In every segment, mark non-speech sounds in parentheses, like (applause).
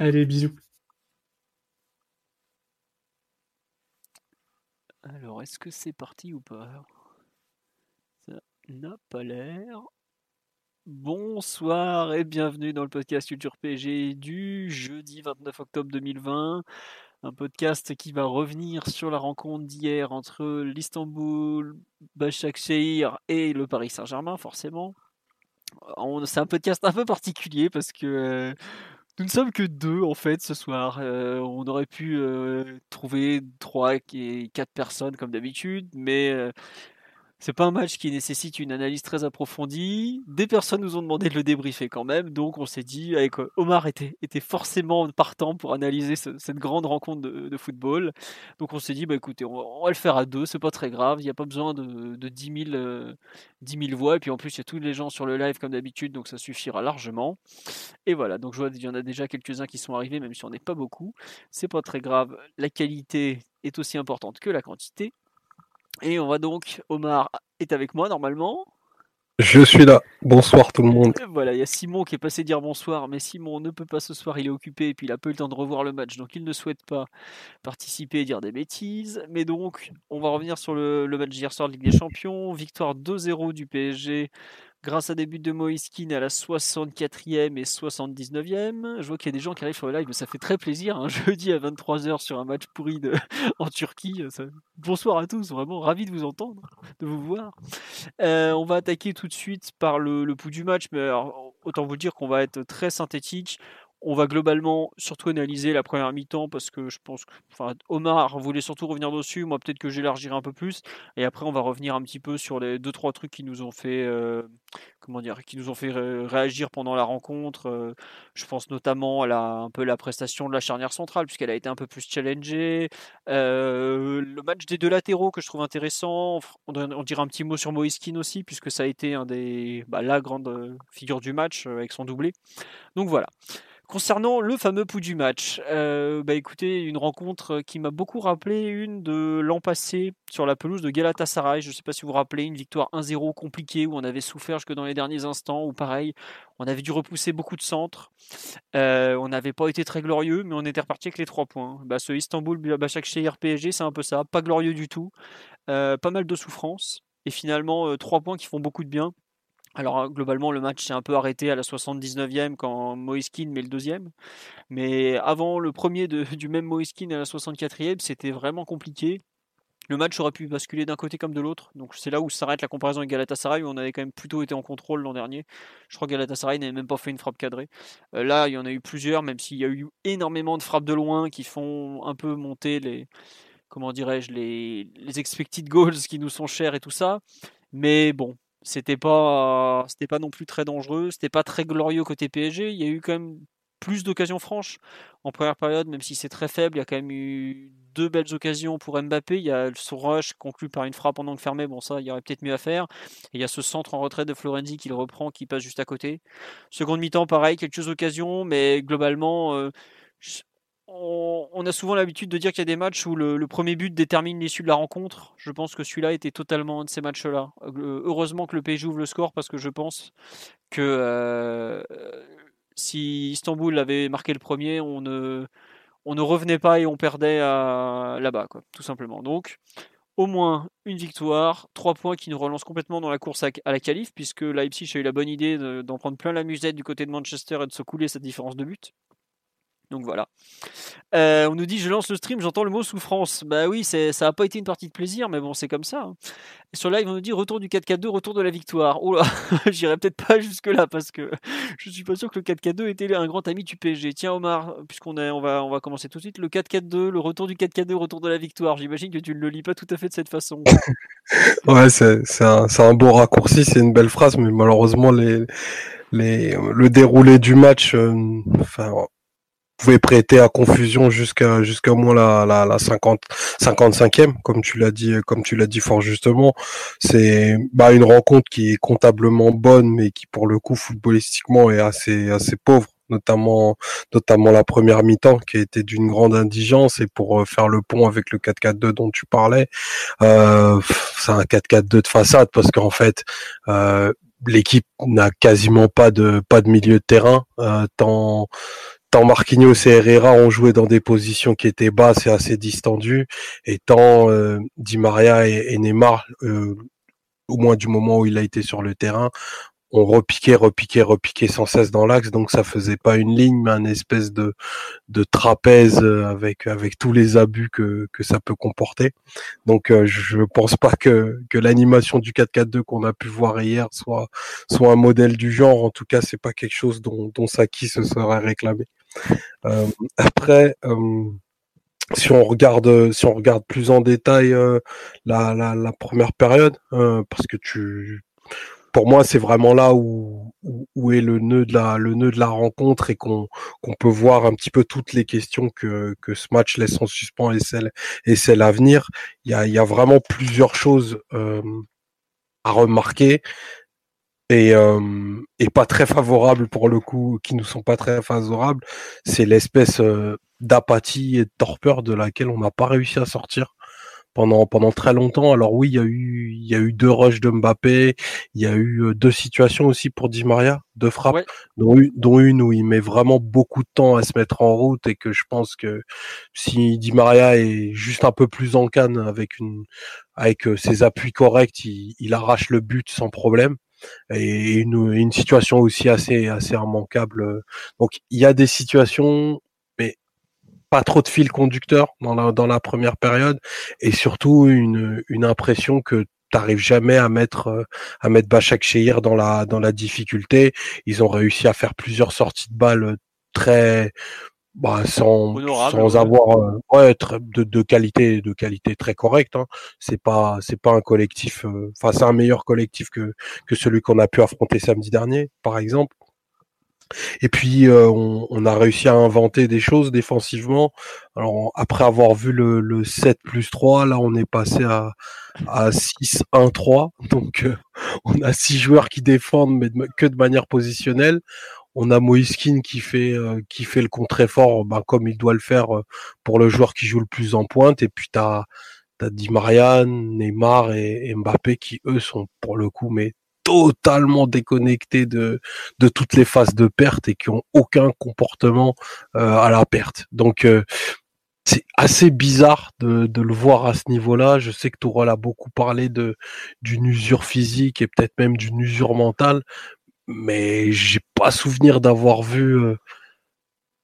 Allez, bisous. Alors, est-ce que c'est parti ou pas? Ça n'a pas l'air. Bonsoir et bienvenue dans le podcast Culture PG du jeudi 29 octobre 2020. Un podcast qui va revenir sur la rencontre d'hier entre l'Istanbul, Başakşehir et le Paris Saint-Germain, forcément. C'est un podcast un peu particulier parce que euh, nous ne sommes que deux en fait ce soir. Euh, on aurait pu euh, trouver trois et quatre personnes comme d'habitude, mais euh, c'est pas un match qui nécessite une analyse très approfondie. Des personnes nous ont demandé de le débriefer quand même, donc on s'est dit, avec Omar était, était forcément partant pour analyser cette grande rencontre de, football. Donc on s'est dit, bah écoutez, on va, le faire à deux, c'est pas très grave, il n'y a pas besoin de, de 10, 000, voix. Et puis en plus, il y a tous les gens sur le live comme d'habitude, donc ça suffira largement. Et voilà, donc je vois qu'il y en a déjà quelques-uns qui sont arrivés, même si on n'est pas beaucoup. C'est pas très grave, la qualité est aussi importante que la quantité. Et on va donc, Omar est avec moi normalement. Je suis là. Bonsoir tout le monde. (laughs) Voilà, il y a Simon qui est passé dire bonsoir, mais Simon ne peut pas ce soir, il est occupé et puis il a peu le temps de revoir le match, donc il ne souhaite pas participer et dire des bêtises. Mais donc, on va revenir sur le, le match d'hier soir de Ligue des Champions. Victoire 2-0 du PSG grâce à des buts de Moïskine à la 64e et 79e. Je vois qu'il y a des gens qui arrivent sur le live, mais ça fait très plaisir. Un (laughs) jeudi à 23h sur un match pourri en Turquie. Bonsoir à tous, vraiment ravi de vous entendre, de vous voir. Euh, on va attaquer tout de suite par le, le pouls du match, mais autant vous dire qu'on va être très synthétique. On va globalement surtout analyser la première mi-temps parce que je pense que Omar voulait surtout revenir dessus. Moi, peut-être que j'élargirai un peu plus. Et après, on va revenir un petit peu sur les deux trois trucs qui nous ont fait, euh, comment dire, qui nous ont fait réagir pendant la rencontre. Euh, je pense notamment à la, un peu la prestation de la charnière centrale puisqu'elle a été un peu plus challengée. Euh, le match des deux latéraux que je trouve intéressant. On, dirait un petit mot sur Moiskin aussi puisque ça a été un des, bah, la grande figure du match avec son doublé. Donc voilà. Concernant le fameux pouls du match, euh, bah écoutez, une rencontre qui m'a beaucoup rappelé une de l'an passé sur la pelouse de Galatasaray. Je ne sais pas si vous vous rappelez, une victoire 1-0 compliquée où on avait souffert jusque dans les derniers instants, où pareil, on avait dû repousser beaucoup de centres. Euh, on n'avait pas été très glorieux, mais on était reparti avec les trois points. Bah, ce Istanbul, Başakşehir PSG, c'est un peu ça. Pas glorieux du tout. Euh, pas mal de souffrance. Et finalement, trois points qui font beaucoup de bien. Alors hein, globalement le match s'est un peu arrêté à la 79e quand Moiskin met le deuxième. Mais avant le premier (laughs) du même Moiskin à la 64e, c'était vraiment compliqué. Le match aurait pu basculer d'un côté comme de l'autre. Donc c'est là où s'arrête la comparaison avec Galatasaray où on avait quand même plutôt été en contrôle l'an dernier. Je crois que Galatasaray n'avait même pas fait une frappe cadrée. Euh, là, il y en a eu plusieurs, même s'il y a eu énormément de frappes de loin qui font un peu monter les comment dirais-je les, les expected goals qui nous sont chers et tout ça. Mais bon, c'était pas, c'était pas non plus très dangereux, c'était pas très glorieux côté PSG. Il y a eu quand même plus d'occasions franches en première période, même si c'est très faible. Il y a quand même eu deux belles occasions pour Mbappé. Il y a ce rush conclu par une frappe en angle fermé. Bon, ça, il y aurait peut-être mieux à faire. Et il y a ce centre en retrait de Florenzi qui le reprend, qui passe juste à côté. Seconde mi-temps, pareil, quelques occasions, mais globalement, euh, on, a souvent l'habitude de dire qu'il y a des matchs où le, premier but détermine l'issue de la rencontre. Je pense que celui-là était totalement un de ces matchs-là. Euh, heureusement que le PSG ouvre le score parce que je pense que euh, si Istanbul avait marqué le premier, on ne, revenait pas et on perdait là-bas, tout simplement. Donc, au moins une victoire, trois points qui nous relancent complètement dans la course à, la qualif, puisque Leipzig a eu la bonne idée d'en prendre plein la musette du côté de Manchester et de se couler cette différence de but. Donc voilà. Euh, on nous dit je lance le stream, j'entends le mot souffrance. Bah oui, ça n'a pas été une partie de plaisir, mais bon, c'est comme ça. Hein. Sur live, on nous dit retour du 4-4-2, retour de la victoire. Oh là, (laughs) j'irai peut-être pas jusque-là parce que je suis pas sûr que le 4-4-2 était un grand ami du PSG. Tiens Omar, puisqu'on on va, on va commencer tout de suite. Le 4-4-2, le retour du 4-4-2, retour de la victoire. J'imagine que tu ne le lis pas tout à fait de cette façon. (laughs) ouais, c'est un, un beau raccourci, c'est une belle phrase, mais malheureusement, les les, le déroulé du match, euh, enfin, pouvait prêter à confusion jusqu'à jusqu'à au moins la, la, la 50 55e comme tu l'as dit comme tu l'as dit fort justement. C'est bah une rencontre qui est comptablement bonne mais qui pour le coup footballistiquement est assez assez pauvre notamment notamment la première mi-temps qui a été d'une grande indigence. Et pour euh, faire le pont avec le 4-4-2 dont tu parlais euh, c'est un 4-4-2 de façade parce qu'en fait euh, l'équipe n'a quasiment pas de pas de milieu de terrain euh, tant tant Marquinhos et Herrera ont joué dans des positions qui étaient basses et assez distendues, et tant euh, Di Maria et, Neymar, euh, au moins du moment où il a été sur le terrain, ont repiqué, repiqué, repiqué sans cesse dans l'axe, donc ça faisait pas une ligne, mais un espèce de, trapèze avec avec tous les abus que, que ça peut comporter. Donc euh, je pense pas que, que l'animation du 4-4-2 qu'on a pu voir hier soit soit un modèle du genre. En tout cas, c'est pas quelque chose dont, dont Saki se serait réclamé. Euh, après, euh, si on regarde, si on regarde plus en détail euh, la, première période, parce que tu, pour moi, c'est vraiment là où, est le nœud de la, le nœud de la rencontre et qu'on peut voir un petit peu toutes les questions que, ce match laisse en suspens et celle et celle à venir. Il y a, y a vraiment plusieurs choses à remarquer et, euh, et pas très favorables pour le coup, qui nous sont pas très favorables, c'est l'espèce euh, d'apathie et de torpeur de laquelle on n'a pas réussi à sortir pendant pendant très longtemps. Alors oui, il y a eu il y a eu deux rushs de Mbappé, il y a eu euh, deux situations aussi pour Di Maria, deux frappes, dont, une, dont une où il met vraiment beaucoup de temps à se mettre en route et que je pense que si Di Maria est juste un peu plus en canne avec une avec ses appuis corrects, il, il arrache le but sans problème et une, une situation aussi assez assez immanquable. Donc il y a des situations, mais pas trop de fil conducteur dans la dans la première période et surtout une une impression que t'arrives jamais à mettre à mettre Bachak Shehir dans la dans la difficulté. Ils ont réussi à faire plusieurs sorties de balles très bah, sans, sans avoir euh, ouais, de, de, qualité de qualité très correcte hein. c'est pas c'est pas un collectif euh, enfin c'est un meilleur collectif que que celui qu'on a pu affronter samedi dernier par exemple. Et puis euh, on, on, a réussi à inventer des choses défensivement. Alors après avoir vu le, le 7 plus 3 là on est passé à à 6 1 3 donc (laughs) on a six joueurs qui défendent mais que de manière positionnelle on a Moiskin qui fait euh, qui fait le contre-effort ben, comme il doit le faire euh, pour le joueur qui joue le plus en pointe et puis tu as Di Marianne, Neymar et, Mbappé qui eux sont pour le coup mais totalement déconnectés de de toutes les phases de perte et qui ont aucun comportement euh, à la perte. Donc c'est assez bizarre de, de, le voir à ce niveau-là. Je sais que Tourelle a beaucoup parlé de d'une usure physique et peut-être même d'une usure mentale, mais j'ai pas souvenir d'avoir vu euh,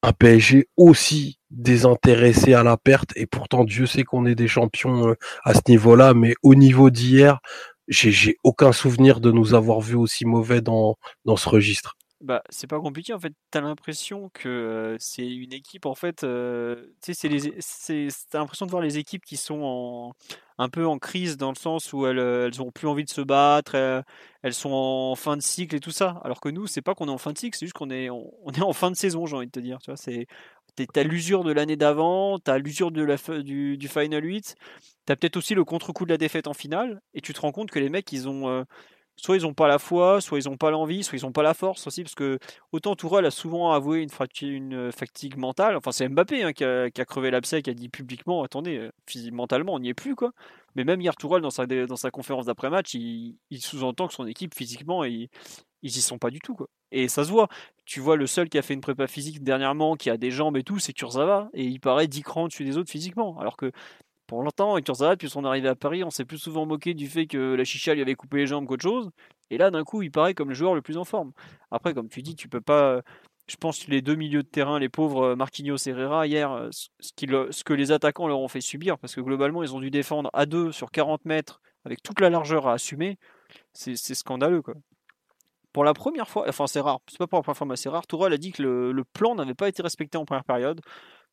un PSG aussi désintéressé à la perte. Et pourtant, Dieu sait qu'on est des champions euh, à ce niveau-là, mais au niveau d'hier, j'ai aucun souvenir de nous avoir vu aussi mauvais dans, dans ce registre. Bah, c'est pas compliqué en fait. T'as l'impression que c'est une équipe en fait. tu sais, t'as l'impression de voir les équipes qui sont en, un peu en crise dans le sens où elles, elles ont plus envie de se battre, elles, sont en fin de cycle et tout ça. Alors que nous, c'est pas qu'on est en fin de cycle, c'est juste qu'on est, on, est en fin de saison, j'ai envie de te dire. Tu vois, c'est, t'as l'usure de l'année d'avant, t'as l'usure de la du, du Final 8, t'as peut-être aussi le contre-coup de la défaite en finale, et tu te rends compte que les mecs, ils ont soit ils n'ont pas la foi, soit ils n'ont pas l'envie, soit ils n'ont pas la force aussi, parce que autant Tourelle a souvent avoué une, une fatigue mentale, enfin c'est Mbappé hein, qui, a, crevé l'abcès, qui a dit publiquement, attendez, euh, mentalement on n'y est plus quoi. Mais même hier Tourelle dans sa, conférence d'après-match, il, sous-entend que son équipe physiquement, ils, ils y sont pas du tout quoi. Et ça se voit. Tu vois le seul qui a fait une prépa physique dernièrement, qui a des jambes et tout, c'est Kurzawa, et il paraît 10 crans dessus des autres physiquement, alors que pour longtemps, avec Kurzawa, depuis son arrivée à Paris, on s'est plus souvent moqué du fait que la chicha lui avait coupé les jambes qu'autre chose. Et là, d'un coup, il paraît comme le joueur le plus en forme. Après, comme tu dis, tu peux pas. Je pense que les deux milieux de terrain, les pauvres euh, Marquinhos et Herrera, hier, euh, ce, ce que les attaquants leur ont fait subir, parce que globalement, ils ont dû défendre à deux sur 40 mètres, avec toute la largeur à assumer, c'est scandaleux. Quoi. Pour la première fois, enfin c'est rare, c'est pas pour la première fois, mais c'est rare, Tourelle a dit que le plan n'avait pas été respecté en première période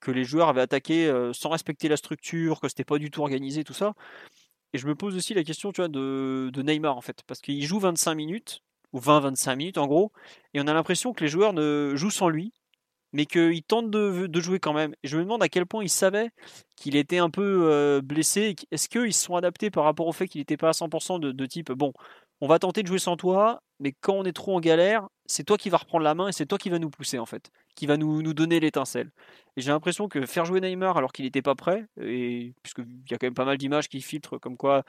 que les joueurs avaient attaqué sans respecter la structure, que c'était pas du tout organisé, tout ça. Et je me pose aussi la question tu vois, de, Neymar, en fait, parce qu'il joue 25 minutes. ou 20-25 minutes en gros, et on a l'impression que les joueurs ne jouent sans lui, mais qu'il tente de, jouer quand même. Et je me demande à quel point il savait qu'il était un peu blessé. Est-ce qu'ils se sont adaptés par rapport au fait qu'il n'était pas à 100% de, de, type bon, on va tenter de jouer sans toi, mais quand on est trop en galère, c'est toi qui vas reprendre la main et c'est toi qui va nous pousser en fait, qui va nous, nous donner l'étincelle. Et j'ai l'impression que faire jouer Neymar alors qu'il n'était pas prêt, et puisqu'il y a quand même pas mal d'images qui filtrent comme quoi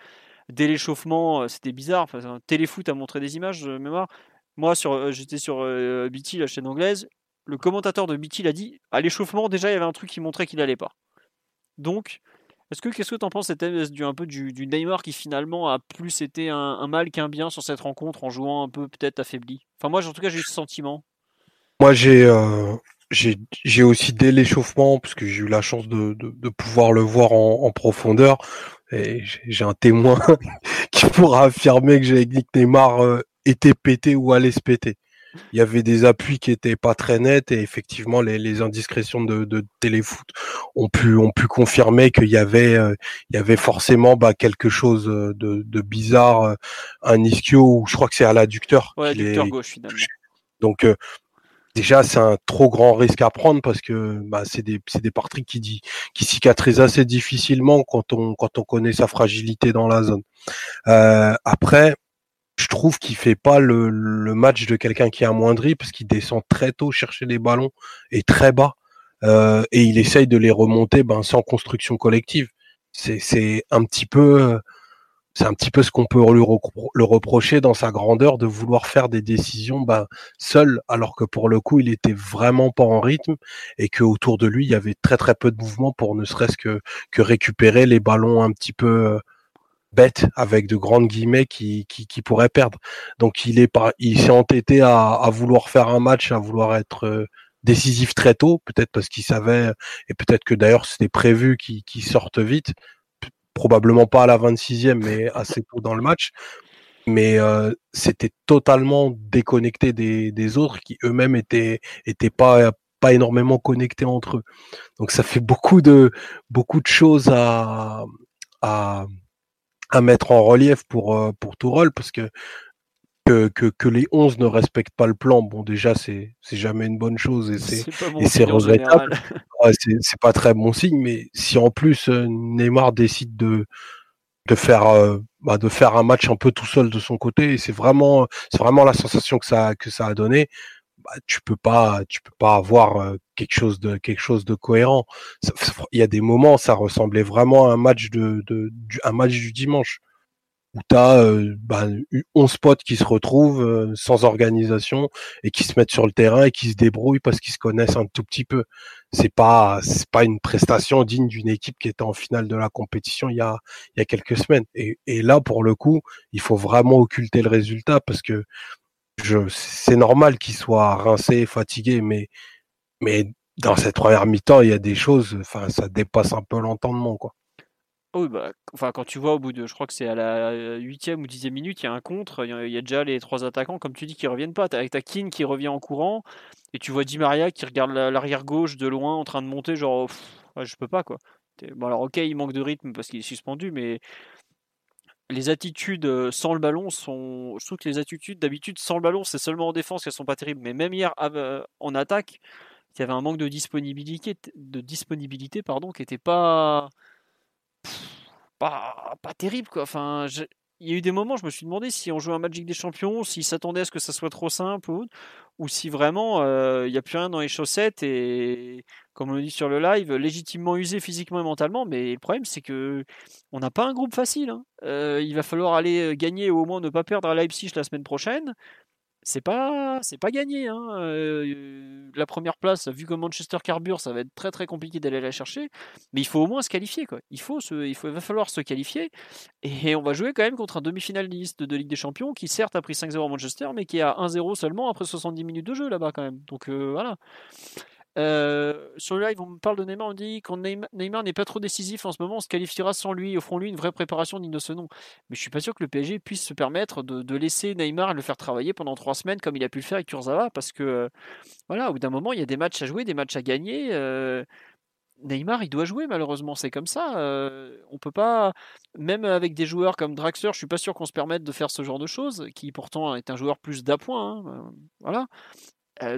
dès l'échauffement c'était bizarre, enfin, Téléfoot a montré des images de mémoire. Moi sur, j'étais sur BT, la chaîne anglaise, le commentateur de BT l'a dit, à l'échauffement déjà il y avait un truc qui montrait qu'il n'allait pas. Donc est-ce que qu'est-ce que tu en penses C'était du un peu du, Neymar qui finalement a plus été un, mal qu'un bien sur cette rencontre en jouant un peu peut-être affaibli? Enfin moi en tout cas j'ai eu ce sentiment. Moi j'ai euh, j'ai aussi dès l'échauffement parce que j'ai eu la chance de, de, pouvoir le voir en, profondeur et j'ai un témoin (laughs) qui pourra affirmer que j'ai Neymar euh, était pété ou allait se péter il y avait des appuis qui étaient pas très nets et effectivement les, les indiscrétions de, de, téléfoot ont pu ont pu confirmer qu'il y avait euh, il y avait forcément bah, quelque chose euh, de, de bizarre euh, un ischio ou je crois que c'est à l'adducteur ouais, adducteur gauche finalement. donc déjà c'est un trop grand risque à prendre parce que bah, c'est des c'est des parties qui dit qui cicatrisent assez difficilement quand on quand on connaît sa fragilité dans la zone. Euh, après je trouve qu'il fait pas le, match de quelqu'un qui est amoindri parce qu'il descend très tôt chercher les ballons et très bas euh, et il essaye de les remonter ben, sans construction collective. C'est un petit peu c'est un petit peu ce qu'on peut le reprocher dans sa grandeur de vouloir faire des décisions ben, seul alors que pour le coup il était vraiment pas en rythme et que autour de lui il y avait très très peu de mouvement pour ne serait-ce que récupérer les ballons un petit peu bête avec de grandes guillemets qui, qui, qui pourrait perdre. Donc il est pas, il s'est entêté à, à, vouloir faire un match, à vouloir être euh, décisif très tôt, peut-être parce qu'il savait, et peut-être que d'ailleurs c'était prévu qu'il sorte vite, probablement pas à la 26e, mais assez tôt dans le match. Mais euh, c'était totalement déconnecté des, des autres qui eux-mêmes étaient, étaient pas pas énormément connectés entre eux. Donc ça fait beaucoup de beaucoup de choses à, à à mettre en relief pour, euh, pour rôle parce que que, que, que, les 11 ne respectent pas le plan, bon déjà c'est jamais une bonne chose et c'est c'est regrettable. (laughs) c'est pas très bon signe, mais si en plus euh, Neymar décide de de faire euh, bah, de faire un match un peu tout seul de son côté, c'est vraiment c'est vraiment la sensation que ça que ça a donné. Bah, tu peux pas tu peux pas avoir quelque chose de quelque chose de cohérent. Il y a des moments, ça ressemblait vraiment à un match de, de du, un match du dimanche où tu as euh, bah, 11 potes qui se retrouvent sans organisation et qui se mettent sur le terrain et qui se débrouillent parce qu'ils se connaissent un tout petit peu. C'est pas c'est pas une prestation digne d'une équipe qui était en finale de la compétition il y a il y a quelques semaines. Et, et là pour le coup, il faut vraiment occulter le résultat parce que c'est normal qu'il soit rincé, fatigué, mais, mais dans cette première mi-temps, il y a des choses, enfin, ça dépasse un peu l'entendement, quoi. Oui, bah, enfin, quand tu vois au bout de, je crois que c'est à la huitième ou dixième minute, il y a un contre, il y a déjà les trois attaquants, comme tu dis, qui reviennent pas. Avec ta Keane qui revient en courant, et tu vois Di Maria qui regarde l'arrière gauche de loin en train de monter, genre, je peux pas, quoi. Bon, alors, ok, il manque de rythme parce qu'il est suspendu, mais les attitudes euh, sans le ballon sont. Je que les attitudes d'habitude sans le ballon, c'est seulement en défense qu'elles sont pas terribles. Mais même hier euh, en attaque, il y avait un manque de disponibilité, de disponibilité pardon, qui était pas. Pas, pas terrible quoi. Enfin, il y a eu des moments, je me suis demandé si on jouait un Magic des Champions, s'ils s'attendaient à ce que ça soit trop simple ou, ou si vraiment euh, il n'y a plus rien dans les chaussettes et comme on le dit sur le live, légitimement usé physiquement et mentalement. Mais le problème, c'est que on n'a pas un groupe facile. Hein. Euh, il va falloir aller euh, gagner ou au moins ne pas perdre à Leipzig la semaine prochaine. C'est pas, c'est pas gagné. Hein. La première place, vu que Manchester carbure, ça va être très très compliqué d'aller la chercher. Mais il faut au moins se qualifier. Quoi. Il, faut il, va falloir se qualifier. Et on va jouer quand même contre un demi-finaliste de Ligue des Champions qui certes a pris 5-0 à Manchester, mais qui a 1-0 seulement après 70 minutes de jeu là-bas quand même. Donc voilà. Euh, sur le live, on me parle de Neymar, on dit quand Neymar n'est pas trop décisif en ce moment, on se qualifiera sans lui, offrons-lui une vraie préparation digne de ce nom. Mais je suis pas sûr que le PSG puisse se permettre de, laisser Neymar le faire travailler pendant trois semaines comme il a pu le faire avec Kurzawa, parce que euh, voilà, au bout d'un moment, il y a des matchs à jouer, des matchs à gagner. Euh, Neymar, il doit jouer malheureusement, c'est comme ça. Euh, on peut pas, même avec des joueurs comme Draxler, je suis pas sûr qu'on se permette de faire ce genre de choses, qui pourtant est un joueur plus d'appoint. Hein, voilà.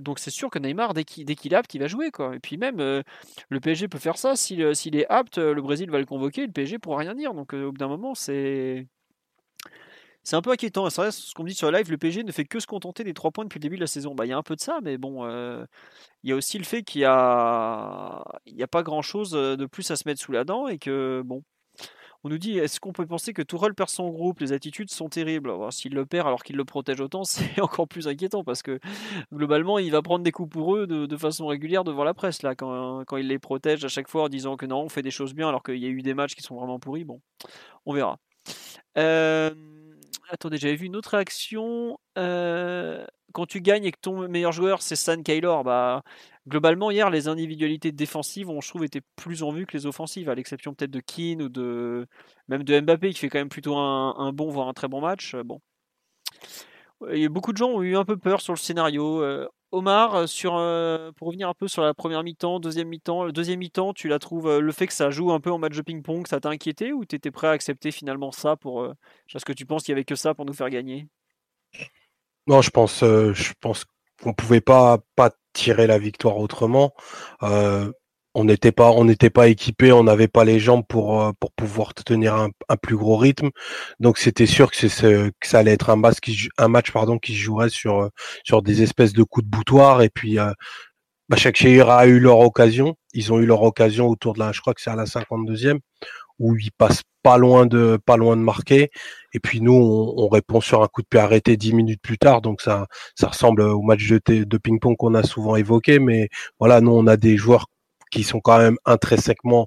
Donc c'est sûr que Neymar, dès qu'il est apte, il va jouer. Quoi. Et puis même, le PSG peut faire ça. S'il est apte, le Brésil va le convoquer, le PSG pourra rien dire. Donc au bout d'un moment, c'est c'est un peu inquiétant. C'est ce qu'on me dit sur live, le PSG ne fait que se contenter des trois points depuis le début de la saison. Bah, il y a un peu de ça, mais bon, il y a aussi le fait qu'il n'y a... Il a pas grand-chose de plus à se mettre sous la dent et que, bon, on nous dit, est-ce qu'on peut penser que Tourelle perd son groupe? Les attitudes sont terribles. S'il le perd alors qu'il le protège autant, (laughs) c'est encore plus inquiétant parce que globalement, il va prendre des coups pour eux de, façon régulière devant la presse là, quand, quand, il les protège à chaque fois en disant que non, on fait des choses bien alors qu'il y a eu des matchs qui sont vraiment pourris. Bon, on verra. Euh attendez, j'avais vu une autre réaction. Euh, quand tu gagnes et que ton meilleur joueur c'est San Kaylor, bah globalement hier les individualités défensives ont, je trouve, été plus en vue que les offensives, à l'exception peut-être de Keane ou de même de Mbappé qui fait quand même plutôt un, bon voire un très bon match. Bon, beaucoup de gens ont eu un peu peur sur le scénario. Euh, Omar, euh, sur, euh, pour revenir un peu sur la première mi-temps, deuxième mi-temps, deuxième mi-temps, tu la trouves, euh, le fait que ça joue un peu en match de ping-pong, ça t'a inquiété ou tu étais prêt à accepter finalement ça pour. Est-ce que tu penses qu'il n'y avait que ça pour nous faire gagner? Non, je pense, je pense qu'on pouvait pas tirer la victoire autrement on n'était pas on équipé, on n'avait pas les jambes pour euh, pouvoir tenir un, plus gros rythme. Donc c'était sûr que ça allait être un match qui un pardon qui jouerait sur euh, sur des espèces de coups de boutoir et puis euh, bah, a eu leur occasion. Ils ont eu leur occasion autour de la, je crois que c'est à la 52e, où ils passent pas loin de pas loin de marquer. Et puis nous, on, répond sur un coup de pied arrêté dix minutes plus tard. Donc ça ça ressemble au match de, de ping-pong qu'on a souvent évoqué. Mais voilà, nous on a des joueurs qui sont quand même intrinsèquement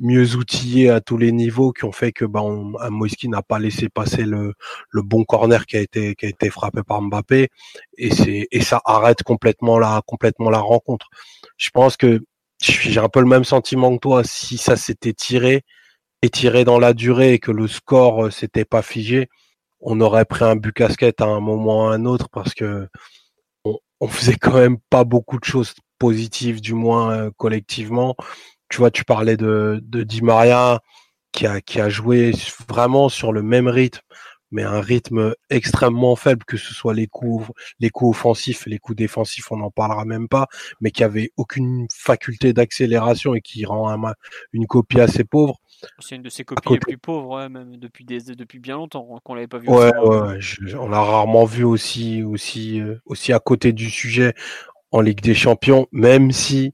mieux outillés à tous les niveaux, qui ont fait que bah, n'a pas laissé passer le, le bon corner qui a été qui a été frappé par Mbappé, et c'est et ça arrête complètement la complètement la rencontre. Je pense que j'ai un peu le même sentiment que toi. Si ça s'était tiré et tiré dans la durée et que le score euh, s'était pas figé, on aurait pris un but casquette à un moment ou à un autre parce que on, faisait quand même pas beaucoup de choses positif du moins euh, collectivement. Tu vois, tu parlais de, Di Maria qui a, qui a joué vraiment sur le même rythme, mais un rythme extrêmement faible, que ce soit les coups, les coups offensifs, les coups défensifs, on n'en parlera même pas, mais qui avait aucune faculté d'accélération et qui rend un, une copie assez pauvre. C'est une de ses copies les plus pauvres, même depuis, des, depuis bien longtemps hein, qu'on l'avait pas vu. Ouais, ouais, on l'a rarement vu aussi, aussi, euh, aussi à côté du sujet en Ligue des Champions, même si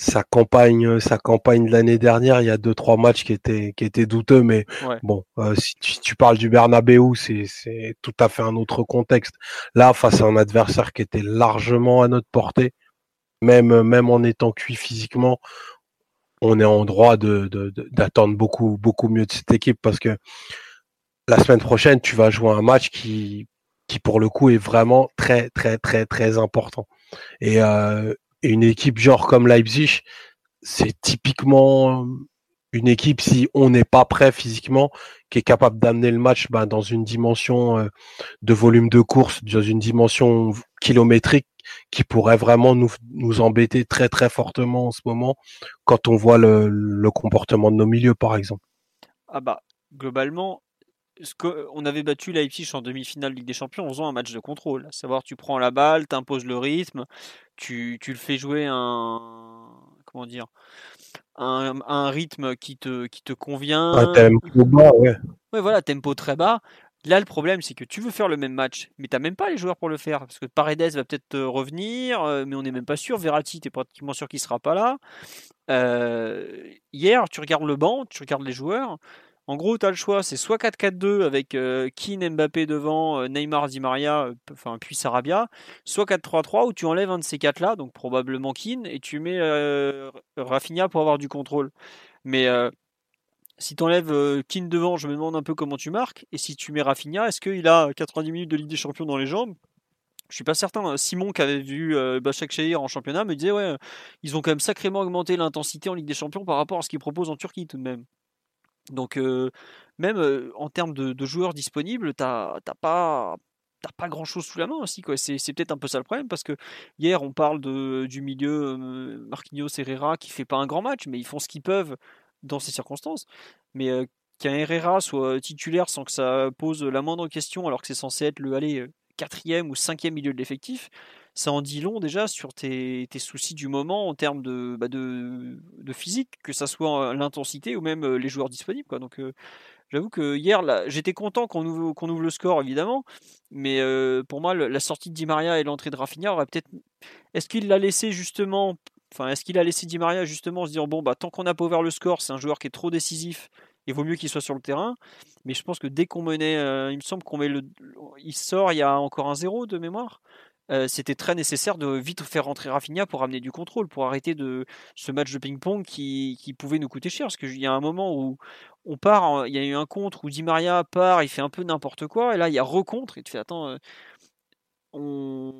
sa campagne, sa campagne de l'année dernière, il y a deux trois matchs qui étaient qui étaient douteux, mais bon, euh, si, tu, parles du Bernabeu, c'est c'est tout à fait un autre contexte. Là, face à un adversaire qui était largement à notre portée, même même en étant cuit physiquement, on est en droit d'attendre beaucoup beaucoup mieux de cette équipe parce que la semaine prochaine, tu vas jouer un match qui qui pour le coup est vraiment très très très très important. Euh, et, une équipe genre comme Leipzig, c'est typiquement une équipe, si on n'est pas prêt physiquement, qui est capable d'amener le match ben, dans une dimension euh, de volume de course, dans une dimension kilométrique qui pourrait vraiment nous, nous embêter très très fortement en ce moment quand on voit le, le comportement de nos milieux par exemple. Ah bah globalement, on avait battu Leipzig en demi-finale Ligue des Champions en faisant un match de contrôle. À savoir, tu prends la balle, tu imposes le rythme, tu, le fais jouer un. Comment dire un, rythme qui te, qui te convient. Un tempo bas, ouais. Ouais, voilà, tempo très bas. Là, le problème, c'est que tu veux faire le même match, mais tu n'as même pas les joueurs pour le faire. Parce que Paredes va peut-être revenir, euh, mais on n'est même pas sûr. Verratti, tu es pratiquement sûr qu'il ne sera pas là. Euh, hier, tu regardes le banc, tu regardes les joueurs. En gros, tu as le choix, c'est soit 4-4-2 avec euh, Keane, Mbappé devant, euh, Neymar, Di Maria, euh, enfin puis Sarabia, soit 4-3-3 où tu enlèves un de ces quatre-là, donc probablement Keane, et tu mets Rafinha pour avoir du contrôle. Mais si tu enlèves Keane devant, je me demande un peu comment tu marques, et si tu mets Rafinha, est-ce qu'il a 90 minutes de Ligue des Champions dans les jambes? Je suis pas certain. Simon qui avait vu Bachak Shahir en championnat me disait ouais, ils ont quand même sacrément augmenté l'intensité en Ligue des Champions par rapport à ce qu'ils proposent en Turquie tout de même. Donc même en termes de, joueurs disponibles, t'as pas t'as pas grand chose sous la main aussi. C'est, peut-être un peu ça le problème parce que hier on parle du milieu Marquinhos Herrera qui fait pas un grand match, mais ils font ce qu'ils peuvent dans ces circonstances. Mais qu'un Herrera soit titulaire sans que ça pose la moindre question alors que c'est censé être le aller quatrième ou cinquième milieu de l'effectif, ça en dit long déjà sur tes, soucis du moment en termes de, bah de, de, physique, que ça soit l'intensité ou même les joueurs disponibles. Donc J'avoue que hier, j'étais content qu'on ouvre, ouvre, le score, évidemment. Mais euh, pour moi, la sortie de Di Maria et l'entrée de Rafinha aurait peut-être. Est-ce qu'il l'a laissé justement. Enfin, est-ce qu'il a laissé Di Maria justement se dire bon, bah, tant qu'on n'a pas ouvert le score, c'est un joueur qui est trop décisif. Il vaut mieux qu'il soit sur le terrain. Mais je pense que dès qu'on menait. Euh, il me semble qu'on met le. Il sort, il y a encore un zéro de mémoire. Euh, c'était très nécessaire de vite faire rentrer Rafinha pour amener du contrôle, pour arrêter de ce match de ping-pong qui, pouvait nous coûter cher. Parce qu'il y a un moment où on part, il y a eu un contre où Di Maria part, il fait un peu n'importe quoi, et là il y a recontre, et tu fais attends, euh, on...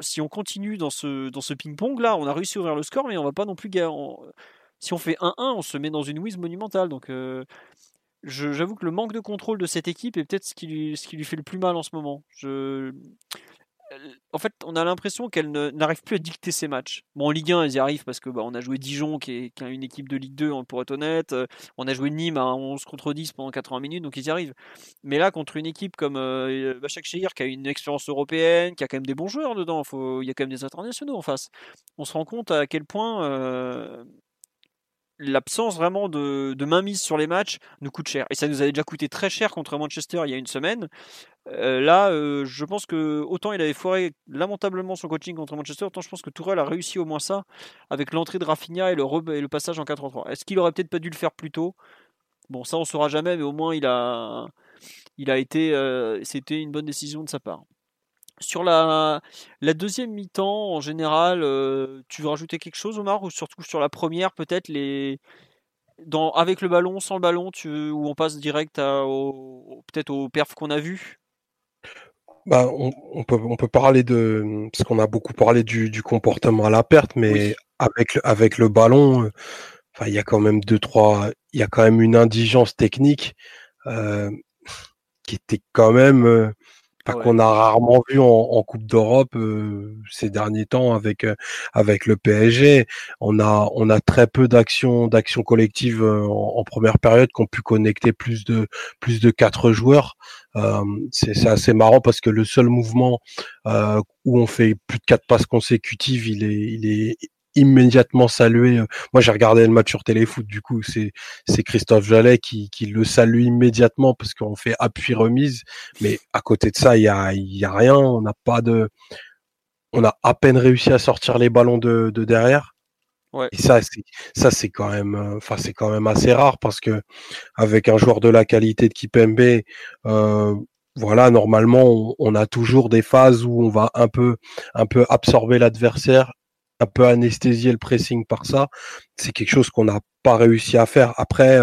si on continue dans ce, dans ce ping-pong là, on a réussi à ouvrir le score, mais on va pas non plus. Si on fait 1-1, on se met dans une whiz monumentale. Donc euh, j'avoue que le manque de contrôle de cette équipe est peut-être ce qui, lui, ce qui lui fait le plus mal en ce moment. Je en fait, on a l'impression qu'elle n'arrive plus à dicter ses matchs. Bon, en Ligue 1, elles y arrivent parce que bah, on a joué Dijon, qui est, une équipe de Ligue 2, pour être honnête. Euh, on a joué Nîmes à 11 contre 10 pendant 80 minutes, donc ils y arrivent. Mais là, contre une équipe comme euh, Bachak Shehir, qui a une expérience européenne, qui a quand même des bons joueurs dedans, il y a quand même des internationaux en face. On se rend compte à quel point euh, l'absence vraiment de, mainmise sur les matchs nous coûte cher. Et ça nous avait déjà coûté très cher contre Manchester il y a une semaine. Euh, là, euh, je pense que autant il avait foiré lamentablement son coaching contre Manchester, autant je pense que Tourelle a réussi au moins ça avec l'entrée de Rafinha et le, et le passage en 4-3. Est-ce qu'il aurait peut-être pas dû le faire plus tôt? Bon, ça on saura jamais, mais au moins il a, il a été, euh, c'était une bonne décision de sa part. Sur la, la deuxième mi-temps, en général, tu veux rajouter quelque chose, Omar, ou surtout sur la première, peut-être les dans, avec le ballon, sans le ballon, tu, où on passe direct au, peut-être au perf qu'on a vu? Bah, on, peut, on peut parler de. Parce qu'on a beaucoup parlé du, du, comportement à la perte, mais avec, avec le ballon, enfin, il y a quand même deux, trois. Il y a quand même une indigence technique euh, qui était quand même. Euh, qu'on a rarement vu en, en Coupe d'Europe euh, ces derniers temps avec euh, avec le PSG. On a on a très peu d'actions d'actions collectives en, en, première période qui ont pu connecter plus de plus de quatre joueurs. Euh, c'est assez marrant parce que le seul mouvement euh, où on fait plus de quatre passes consécutives, il est, il est immédiatement salué. Moi, j'ai regardé le match sur Téléfoot, du coup, c'est c'est Christophe Jallet qui, qui le salue immédiatement parce qu'on fait appui remise. Mais à côté de ça, il y a, y a rien. On n'a pas de, on a à peine réussi à sortir les ballons de, de derrière. Et ça, ça c'est quand même, euh, enfin c'est quand même assez rare parce que avec un joueur de la qualité de Kipembe, euh, voilà, normalement on, a toujours des phases où on va un peu, un peu absorber l'adversaire, un peu anesthésier le pressing par ça. C'est quelque chose qu'on n'a pas réussi à faire. Après,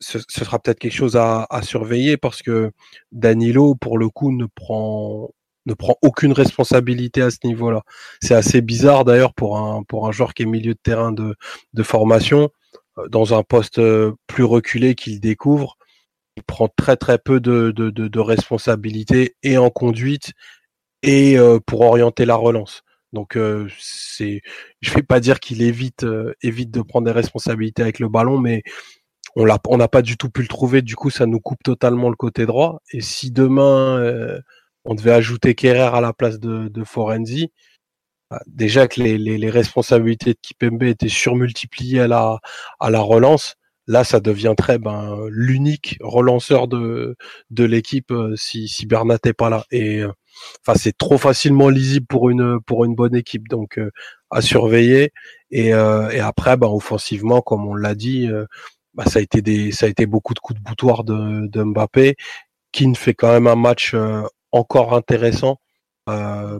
ce, sera peut-être quelque chose à, surveiller parce que Danilo, pour le coup, ne prend ne prend aucune responsabilité à ce niveau-là. C'est assez bizarre d'ailleurs pour un, pour un joueur qui est milieu de terrain de, formation, euh, dans un poste euh, plus reculé qu'il découvre. Il prend très très peu de, de, responsabilités et en conduite et euh, pour orienter la relance. Donc c'est, je vais pas dire qu'il évite évite de prendre des responsabilités avec le ballon, mais on l'a on n'a pas du tout pu le trouver. Du coup, ça nous coupe totalement le côté droit. Et si demain on devait ajouter Kerrer à la place de, de Forenzi. Bah, déjà que les, les, responsabilités de Kipembe étaient surmultipliées à la, à la relance, là ça devient très ben, l'unique relanceur de, de l'équipe euh, si, si Bernat n'est pas là. Et euh, enfin c'est trop facilement lisible pour une pour une bonne équipe, donc euh, à surveiller. Et, et après, ben, offensivement, comme on l'a dit, bah, ça a été des ça a été beaucoup de coups de boutoir de, de Mbappé, qui ne fait quand même un match encore intéressant, euh,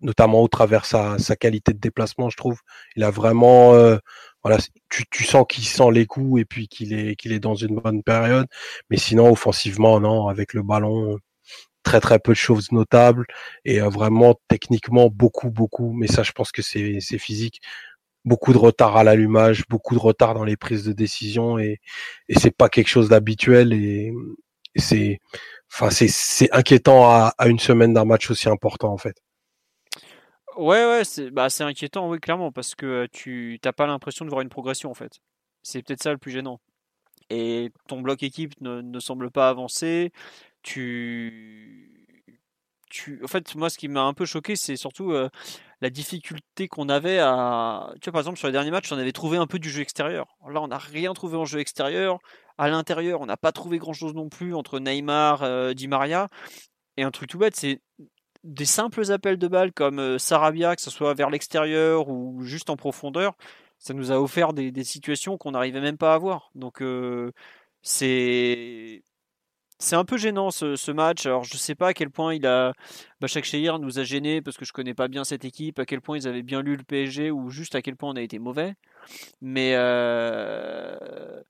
notamment au travers sa, sa qualité de déplacement, je trouve. Il a vraiment, euh, voilà, tu, tu sens qu'il sent les coups et puis qu'il est qu'il est dans une bonne période. Mais sinon, offensivement, non, avec le ballon, très très peu de choses notables et euh, vraiment techniquement beaucoup beaucoup. Mais ça, je pense que c'est c'est physique. Beaucoup de retard à l'allumage, beaucoup de retard dans les prises de décision et, et c'est pas quelque chose d'habituel et, c'est enfin, c'est inquiétant à, à, une semaine d'un match aussi important en fait. Ouais, ouais, c'est bah, inquiétant, oui, clairement, parce que tu n'as pas l'impression de voir une progression en fait. C'est peut-être ça le plus gênant. Et ton bloc équipe ne, ne semble pas avancer. Tu, tu, en fait, moi, ce qui m'a un peu choqué, c'est surtout la difficulté qu'on avait à. Tu vois, par exemple, sur les derniers matchs, on avait trouvé un peu du jeu extérieur. Là, on n'a rien trouvé en jeu extérieur. À l'intérieur, on n'a pas trouvé grand-chose non plus entre Neymar, Di Maria. Et un truc tout bête, c'est des simples appels de balles comme Sarabia, que ce soit vers l'extérieur ou juste en profondeur. Ça nous a offert des, situations qu'on n'arrivait même pas à avoir. Donc, c'est c'est un peu gênant ce, match. Alors je sais pas à quel point il a Bachak Shehir nous a gêné parce que je connais pas bien cette équipe, à quel point ils avaient bien lu le PSG ou juste à quel point on a été mauvais. Mais euh,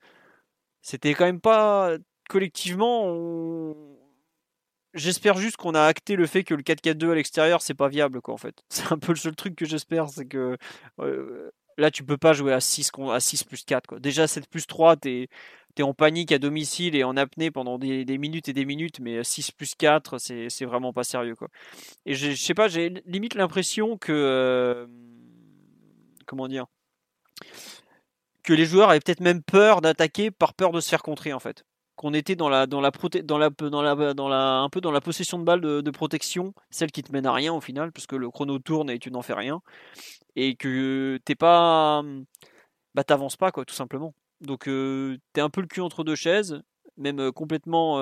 c'était quand même pas collectivement. J'espère juste qu'on a acté le fait que le 4-4-2 à l'extérieur c'est pas viable quoi en fait. (laughs) C'est un peu le seul truc que j'espère, c'est que euh, là tu peux pas jouer à 6 à 6 plus 4 quoi. Déjà 7 plus 3 t'es tu es en panique à domicile et en apnée pendant des, minutes et des minutes, mais 6 plus 4, c'est vraiment pas sérieux. Quoi. Et je sais pas, j'ai limite l'impression que. Euh, comment dire Que les joueurs avaient peut-être même peur d'attaquer par peur de se faire contrer en fait. Qu'on était dans la, dans dans la, un peu dans la possession de balles de, protection, celle qui te mène à rien au final, parce que le chrono tourne et tu n'en fais rien. Et que t'es pas. Bah, t'avances pas, quoi, tout simplement. Donc tu es un peu le cul entre deux chaises, même complètement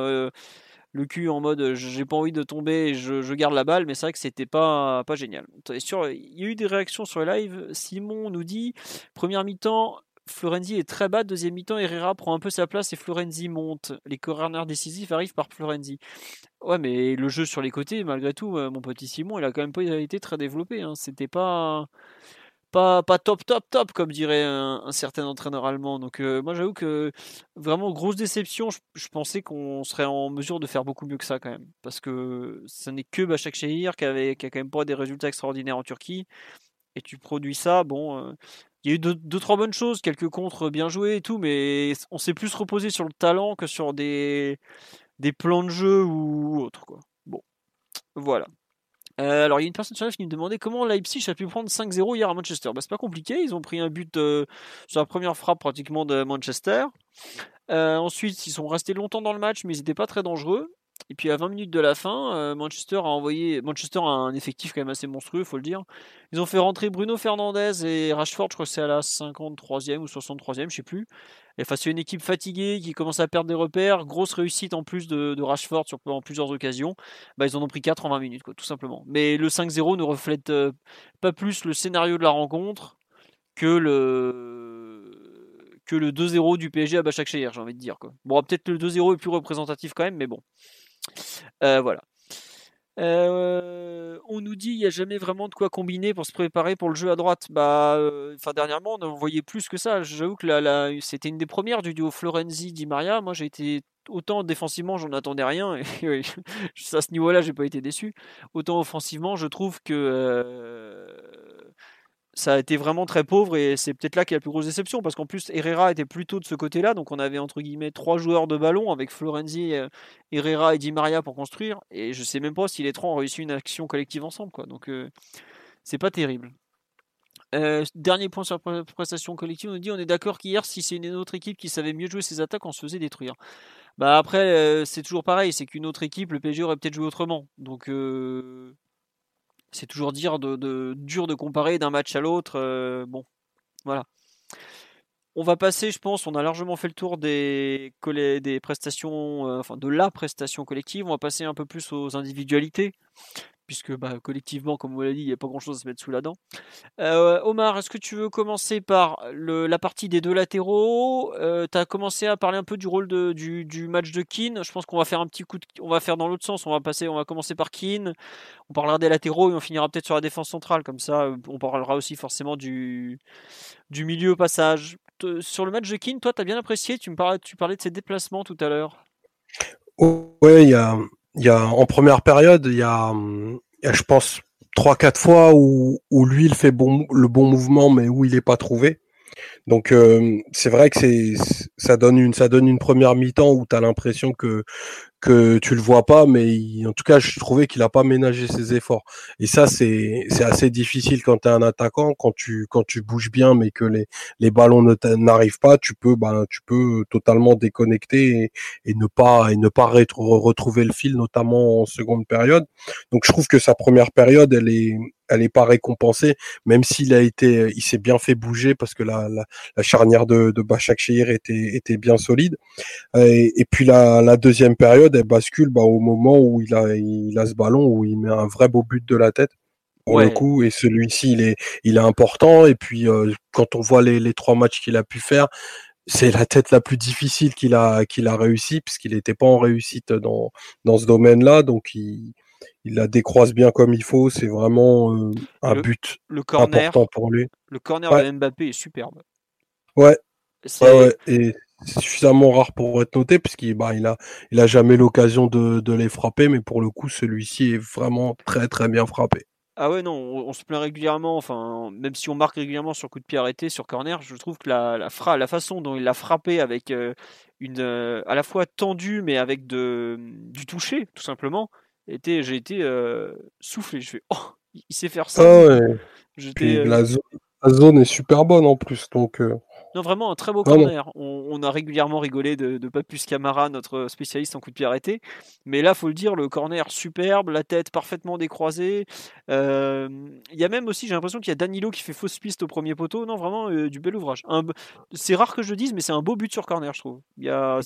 le cul en mode j'ai pas envie de tomber, je, garde la balle, mais c'est vrai que c'était pas, pas génial. Sur, il y a eu des réactions sur le live. Simon nous dit première mi-temps, Florenzi est très bas, deuxième mi-temps, Herrera prend un peu sa place et Florenzi monte. Les corners décisifs arrivent par Florenzi. Ouais, mais le jeu sur les côtés, malgré tout, mon petit Simon, il a quand même pas été très développé. Hein. C'était pas pas, pas top, top, top, comme dirait un, certain entraîneur allemand. Donc, euh, moi, j'avoue que vraiment, grosse déception. Je, pensais qu'on serait en mesure de faire beaucoup mieux que ça, quand même. Parce que ce n'est que Bachak Shehir qui, avait, qui a quand même pas des résultats extraordinaires en Turquie. Et tu produis ça, bon. Euh, il y a eu deux, trois bonnes choses, quelques contres bien joués et tout, mais on s'est plus reposé sur le talent que sur des, plans de jeu ou autre. Quoi. Bon, voilà. Euh, alors, il y a une personne sur live qui me demandait comment Leipzig a pu prendre 5-0 hier à Manchester. Bah, c'est pas compliqué, ils ont pris un but euh, sur la première frappe pratiquement de Manchester. Euh, ensuite, ils sont restés longtemps dans le match, mais ils n'étaient pas très dangereux. Et puis à 20 minutes de la fin, euh, Manchester a envoyé. Manchester a un effectif quand même assez monstrueux, faut le dire. Ils ont fait rentrer Bruno Fernandez et Rashford, je crois que c'est à la 53e ou 63e, je sais plus. Et face à une équipe fatiguée qui commence à perdre des repères, grosse réussite en plus de, Rashford sur en plusieurs occasions, bah, ils en ont pris 4 en 20 minutes, quoi, tout simplement. Mais le 5-0 ne reflète euh, pas plus le scénario de la rencontre que le que le 2-0 du PSG à Bachak j'ai envie de dire. Quoi. Bon, peut-être le 2-0 est plus représentatif quand même, mais bon. (laughs) Euh, voilà. Euh, on nous dit il n'y a jamais vraiment de quoi combiner pour se préparer pour le jeu à droite. Bah, euh, enfin dernièrement on en voyait plus que ça. J'avoue que c'était une des premières du duo Florenzi Di Maria. Moi j'ai été autant défensivement j'en attendais rien (laughs) et, (laughs) à ce niveau-là j'ai pas été déçu. Autant offensivement je trouve que ça a été vraiment très pauvre et c'est peut-être là qu'il y a la plus grosse déception parce qu'en plus Herrera était plutôt de ce côté-là donc on avait entre guillemets trois joueurs de ballon avec Florenzi, euh, Herrera et Di Maria pour construire et je sais même pas si les trois ont réussi une action collective ensemble quoi donc euh, c'est pas terrible. Euh, dernier point sur la prestation collective, on nous dit on est d'accord qu'hier si c'est une autre équipe qui savait mieux jouer ses attaques on se faisait détruire. Bah après c'est toujours pareil, c'est qu'une autre équipe le PSG aurait peut-être joué autrement donc c'est toujours dire de, dur de comparer d'un match à l'autre. Euh, bon, voilà. On va passer, je pense, on a largement fait le tour des, des prestations, euh, enfin de la prestation collective. On va passer un peu plus aux individualités puisque bah, collectivement, comme vous l'avez dit, il n'y a pas grand-chose à se mettre sous la dent. Euh, Omar, est-ce que tu veux commencer par la partie des deux latéraux? Euh, Tu as commencé à parler un peu du rôle du, match de Keane. Je pense qu'on va faire un petit coup de, on va faire dans l'autre sens. On va passer, on va commencer par Keane. On parlera des latéraux et on finira peut-être sur la défense centrale. Comme ça, on parlera aussi forcément du, du milieu au passage. Sur le match de Keane, toi, tu as bien apprécié. Tu me parlais, tu parlais de ses déplacements tout à l'heure. Ouais, il y a il y a en première période, il y a, je pense trois quatre fois où, où lui il fait le bon mouvement mais où il est pas trouvé. Donc euh, c'est vrai que c'est ça donne une ça donne une première mi-temps où tu as l'impression que que tu le vois pas, mais en tout cas, je trouvais qu'il a pas ménagé ses efforts. Et ça, c'est assez difficile quand tu es un attaquant, quand tu quand tu bouges bien, mais que les les ballons n'arrivent pas, tu peux ben tu peux totalement déconnecter et, ne pas et ne pas retrouver le fil, notamment en seconde période. Donc, je trouve que sa première période, elle est elle est pas récompensée, même s'il a été, il s'est bien fait bouger parce que la, la, charnière de, de Bachak était, était bien solide. Et, et puis la, la, deuxième période, elle bascule bah, au moment où il a, il a ce ballon, où il met un vrai beau but de la tête pour le coup. Et celui-ci, il est, il est important. Et puis euh, quand on voit les, les trois matchs qu'il a pu faire, c'est la tête la plus difficile qu'il a qu'il a réussi puisqu'il n'était pas en réussite dans dans ce domaine-là donc il il la décroise bien comme il faut. C'est vraiment euh, un but le corner, important pour lui. Le corner de Mbappé est superbe. Ouais. ouais, Et c'est suffisamment rare pour être noté puisqu'il bah, il a, il a jamais l'occasion de, de, les frapper, mais pour le coup, celui-ci est vraiment très très bien frappé. Ah ouais, non, on, se plaint régulièrement, enfin, même si on marque régulièrement sur coup de pied arrêté, sur corner, je trouve que la, la, fra la façon dont il l'a frappé avec euh, une, euh, à la fois tendue, mais avec de, du toucher, tout simplement, j'ai été euh, soufflé. Je fais, oh, il sait faire ça. Ah ouais. Euh, la, zone, est super bonne en plus, donc. Euh, non, vraiment un très beau corner. On, a régulièrement rigolé de, de Papus Camara, notre spécialiste en coup de pied arrêté. Mais là, faut le dire, le corner superbe, la tête parfaitement décroisée. Il y a même aussi, j'ai l'impression qu'il y a Danilo qui fait fausse piste au premier poteau. Non, vraiment du bel ouvrage. C'est rare que je le dise, mais c'est un beau but sur corner, je trouve. Y a...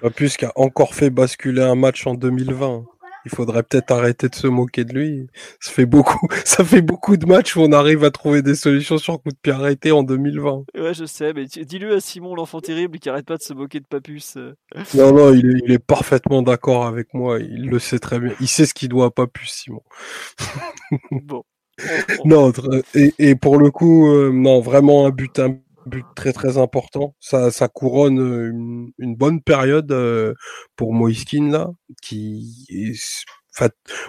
Papus qui a encore fait basculer un match en 2020 il faudrait peut-être arrêter de se moquer de lui. Ça fait beaucoup, (laughs) ça fait beaucoup de matchs où on arrive à trouver des solutions sur coup de pied arrêté en 2020. Ouais, je sais, mais dis-le à Simon, l'enfant terrible, qui arrête pas de se moquer de Papus. (laughs) Non, non, il est, parfaitement d'accord avec moi. Il le sait très bien. Il sait ce qu'il doit à Papus, Simon. (laughs) bon. non, et, pour le coup, euh, non, vraiment un but, un but très très important. Ça, ça couronne une, une bonne période pour Moiskin là, qui est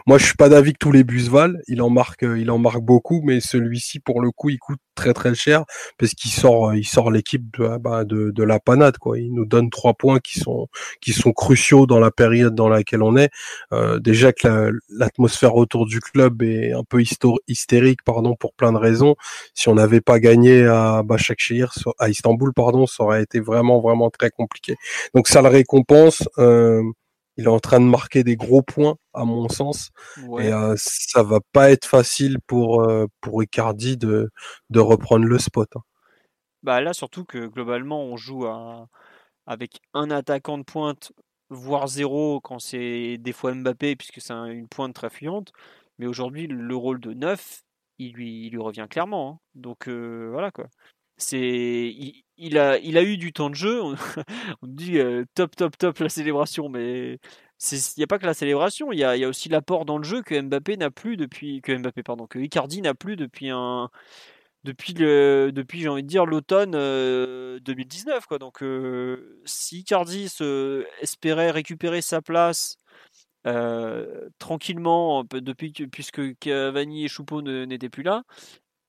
moi, je suis pas d'avis que tous les bus valent. Il en marque, euh, il en marque beaucoup, mais celui-ci, pour le coup, il coûte très très cher parce qu'il sort, euh, il sort l'équipe de, bah, de, de, la panade. Quoi. Il nous donne trois points qui sont qui sont cruciaux dans la période dans laquelle on est. Euh, déjà que l'atmosphère autour du club est un peu hystérique, pardon, pour plein de raisons. Si on n'avait pas gagné à Başakşehir, à Istanbul, pardon, ça aurait été vraiment vraiment très compliqué. Donc ça le récompense. Euh, il est en train de marquer des gros points, à mon sens. Et euh, ça va pas être facile pour, euh, pour Icardi de, de reprendre le spot. Hein. Bah là, surtout que globalement, on joue avec un attaquant de pointe, voire zéro quand c'est des fois Mbappé, puisque c'est une pointe très fuyante. Mais aujourd'hui, le rôle de neuf, il lui, il lui revient clairement. Hein. Donc euh, voilà quoi. C'est il, a il a eu du temps de jeu. On, (laughs) dit euh, top top top la célébration, mais il n'y a pas que la célébration. Il y a, y a aussi l'apport dans le jeu que Mbappé n'a plus depuis que Mbappé pardon que Icardi n'a plus depuis un depuis le depuis j'ai envie de dire l'automne 2019 euh, quoi. Donc euh, si Icardi se espérait récupérer sa place tranquillement depuis puisque Cavani et Choupeau n'étaient plus là,